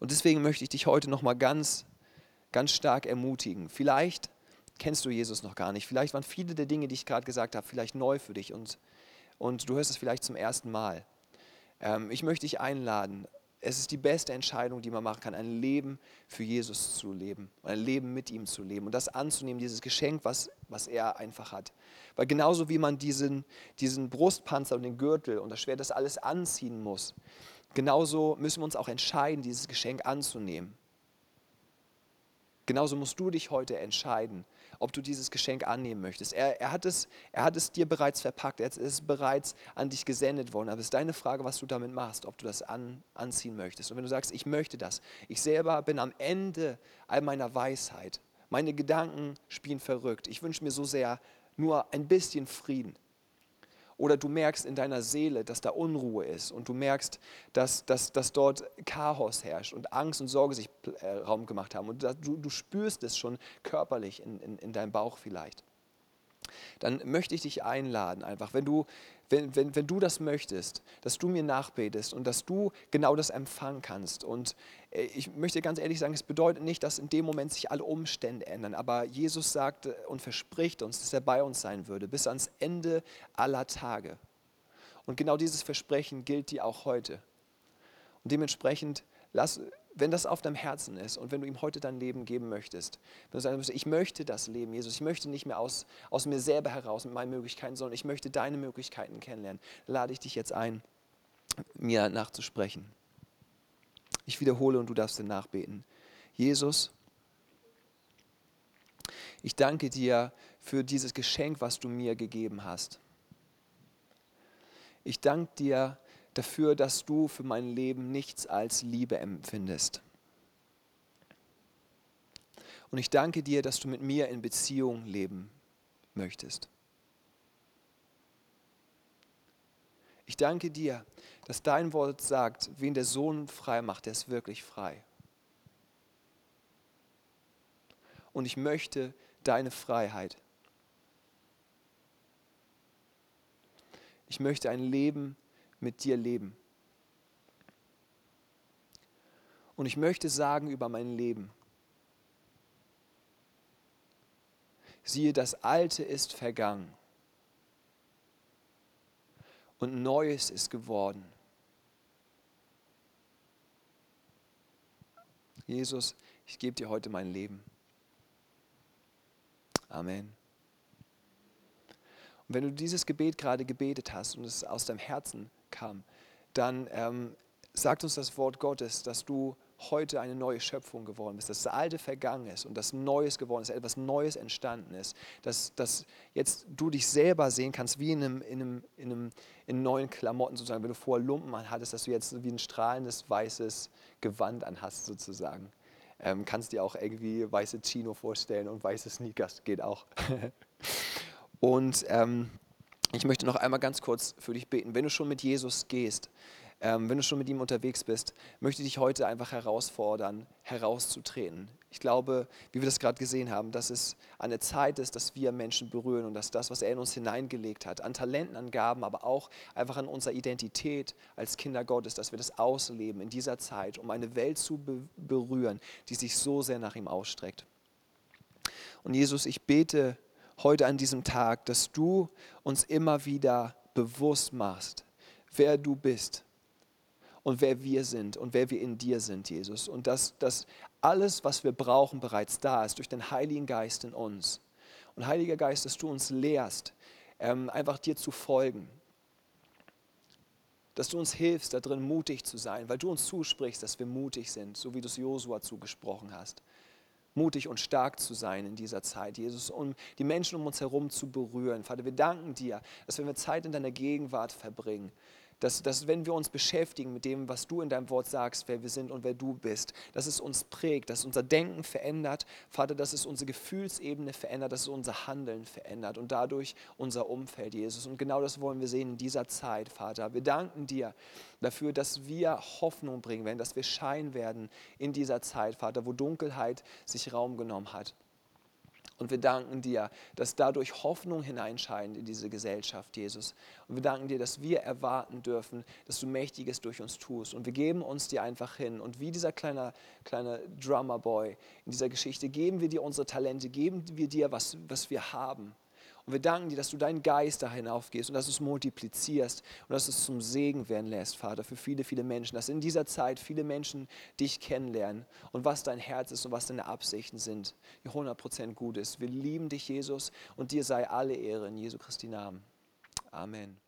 Und deswegen möchte ich dich heute noch mal ganz, ganz stark ermutigen. Vielleicht kennst du Jesus noch gar nicht. Vielleicht waren viele der Dinge, die ich gerade gesagt habe, vielleicht neu für dich und, und du hörst es vielleicht zum ersten Mal. Ähm, ich möchte dich einladen. Es ist die beste Entscheidung, die man machen kann, ein Leben für Jesus zu leben, ein Leben mit ihm zu leben und das anzunehmen, dieses Geschenk, was, was er einfach hat. Weil genauso wie man diesen, diesen Brustpanzer und den Gürtel und das Schwert, das alles anziehen muss, genauso müssen wir uns auch entscheiden, dieses Geschenk anzunehmen. Genauso musst du dich heute entscheiden, ob du dieses Geschenk annehmen möchtest. Er, er, hat, es, er hat es dir bereits verpackt, er ist bereits an dich gesendet worden. Aber es ist deine Frage, was du damit machst, ob du das an, anziehen möchtest. Und wenn du sagst, ich möchte das, ich selber bin am Ende all meiner Weisheit, meine Gedanken spielen verrückt, ich wünsche mir so sehr nur ein bisschen Frieden oder du merkst in deiner Seele, dass da Unruhe ist und du merkst, dass, dass, dass dort Chaos herrscht und Angst und Sorge sich äh, Raum gemacht haben. Und du, du spürst es schon körperlich in, in, in deinem Bauch vielleicht. Dann möchte ich dich einladen, einfach, wenn du, wenn, wenn, wenn du das möchtest, dass du mir nachbetest und dass du genau das empfangen kannst. Und äh, ich möchte ganz ehrlich sagen, es bedeutet nicht, dass in dem Moment sich alle Umstände ändern, aber Jesus sagt und verspricht uns, dass er bei uns sein würde, bis ans Ende aller Tage. Und genau dieses Versprechen gilt dir auch heute. Und dementsprechend lass, wenn das auf deinem Herzen ist und wenn du ihm heute dein Leben geben möchtest, wenn du sagen möchtest, ich möchte das Leben, Jesus, ich möchte nicht mehr aus, aus mir selber heraus mit meinen Möglichkeiten, sondern ich möchte deine Möglichkeiten kennenlernen, lade ich dich jetzt ein, mir nachzusprechen. Ich wiederhole und du darfst dann nachbeten. Jesus, ich danke dir für dieses Geschenk, was du mir gegeben hast. Ich danke dir dafür, dass du für mein Leben nichts als Liebe empfindest. Und ich danke dir, dass du mit mir in Beziehung leben möchtest. Ich danke dir, dass dein Wort sagt, wen der Sohn frei macht, der ist wirklich frei. Und ich möchte deine Freiheit. Ich möchte ein Leben mit dir leben. Und ich möchte sagen über mein Leben, siehe, das Alte ist vergangen und Neues ist geworden. Jesus, ich gebe dir heute mein Leben. Amen. Und wenn du dieses Gebet gerade gebetet hast und es aus deinem Herzen kam, dann ähm, sagt uns das Wort Gottes, dass du heute eine neue Schöpfung geworden bist, dass das Alte vergangen ist und das Neues geworden ist, etwas Neues entstanden ist, dass, dass jetzt du dich selber sehen kannst wie in einem, in einem, in einem in neuen Klamotten sozusagen, wenn du vorher Lumpen anhattest, dass du jetzt wie ein strahlendes weißes Gewand anhast sozusagen. Ähm, kannst dir auch irgendwie weiße Chino vorstellen und weiße Sneakers, geht auch. (laughs) und ähm, ich möchte noch einmal ganz kurz für dich beten. Wenn du schon mit Jesus gehst, ähm, wenn du schon mit ihm unterwegs bist, möchte ich dich heute einfach herausfordern, herauszutreten. Ich glaube, wie wir das gerade gesehen haben, dass es an der Zeit ist, dass wir Menschen berühren und dass das, was er in uns hineingelegt hat, an Talenten, an Gaben, aber auch einfach an unserer Identität als Kinder Gottes, dass wir das ausleben in dieser Zeit, um eine Welt zu berühren, die sich so sehr nach ihm ausstreckt. Und Jesus, ich bete heute an diesem Tag, dass du uns immer wieder bewusst machst, wer du bist und wer wir sind und wer wir in dir sind, Jesus. Und dass, dass alles, was wir brauchen, bereits da ist durch den Heiligen Geist in uns. Und Heiliger Geist, dass du uns lehrst, ähm, einfach dir zu folgen. Dass du uns hilfst, da drin mutig zu sein, weil du uns zusprichst, dass wir mutig sind, so wie du es Josua zugesprochen hast mutig und stark zu sein in dieser Zeit, Jesus, um die Menschen um uns herum zu berühren. Vater, wir danken dir, dass wenn wir Zeit in deiner Gegenwart verbringen, dass, dass wenn wir uns beschäftigen mit dem, was du in deinem Wort sagst, wer wir sind und wer du bist, dass es uns prägt, dass unser Denken verändert, Vater, dass es unsere Gefühlsebene verändert, dass es unser Handeln verändert und dadurch unser Umfeld, Jesus. Und genau das wollen wir sehen in dieser Zeit, Vater. Wir danken dir dafür, dass wir Hoffnung bringen werden, dass wir Schein werden in dieser Zeit, Vater, wo Dunkelheit sich Raum genommen hat. Und wir danken dir, dass dadurch Hoffnung hineinscheint in diese Gesellschaft, Jesus. Und wir danken dir, dass wir erwarten dürfen, dass du Mächtiges durch uns tust. Und wir geben uns dir einfach hin. Und wie dieser kleine, kleine Drummer Boy in dieser Geschichte, geben wir dir unsere Talente, geben wir dir, was, was wir haben. Und wir danken dir, dass du deinen Geist da hinaufgehst und dass du es multiplizierst und dass du es zum Segen werden lässt, Vater, für viele, viele Menschen. Dass in dieser Zeit viele Menschen dich kennenlernen und was dein Herz ist und was deine Absichten sind, die 100% gut ist. Wir lieben dich, Jesus, und dir sei alle Ehre in Jesu Christi Namen. Amen.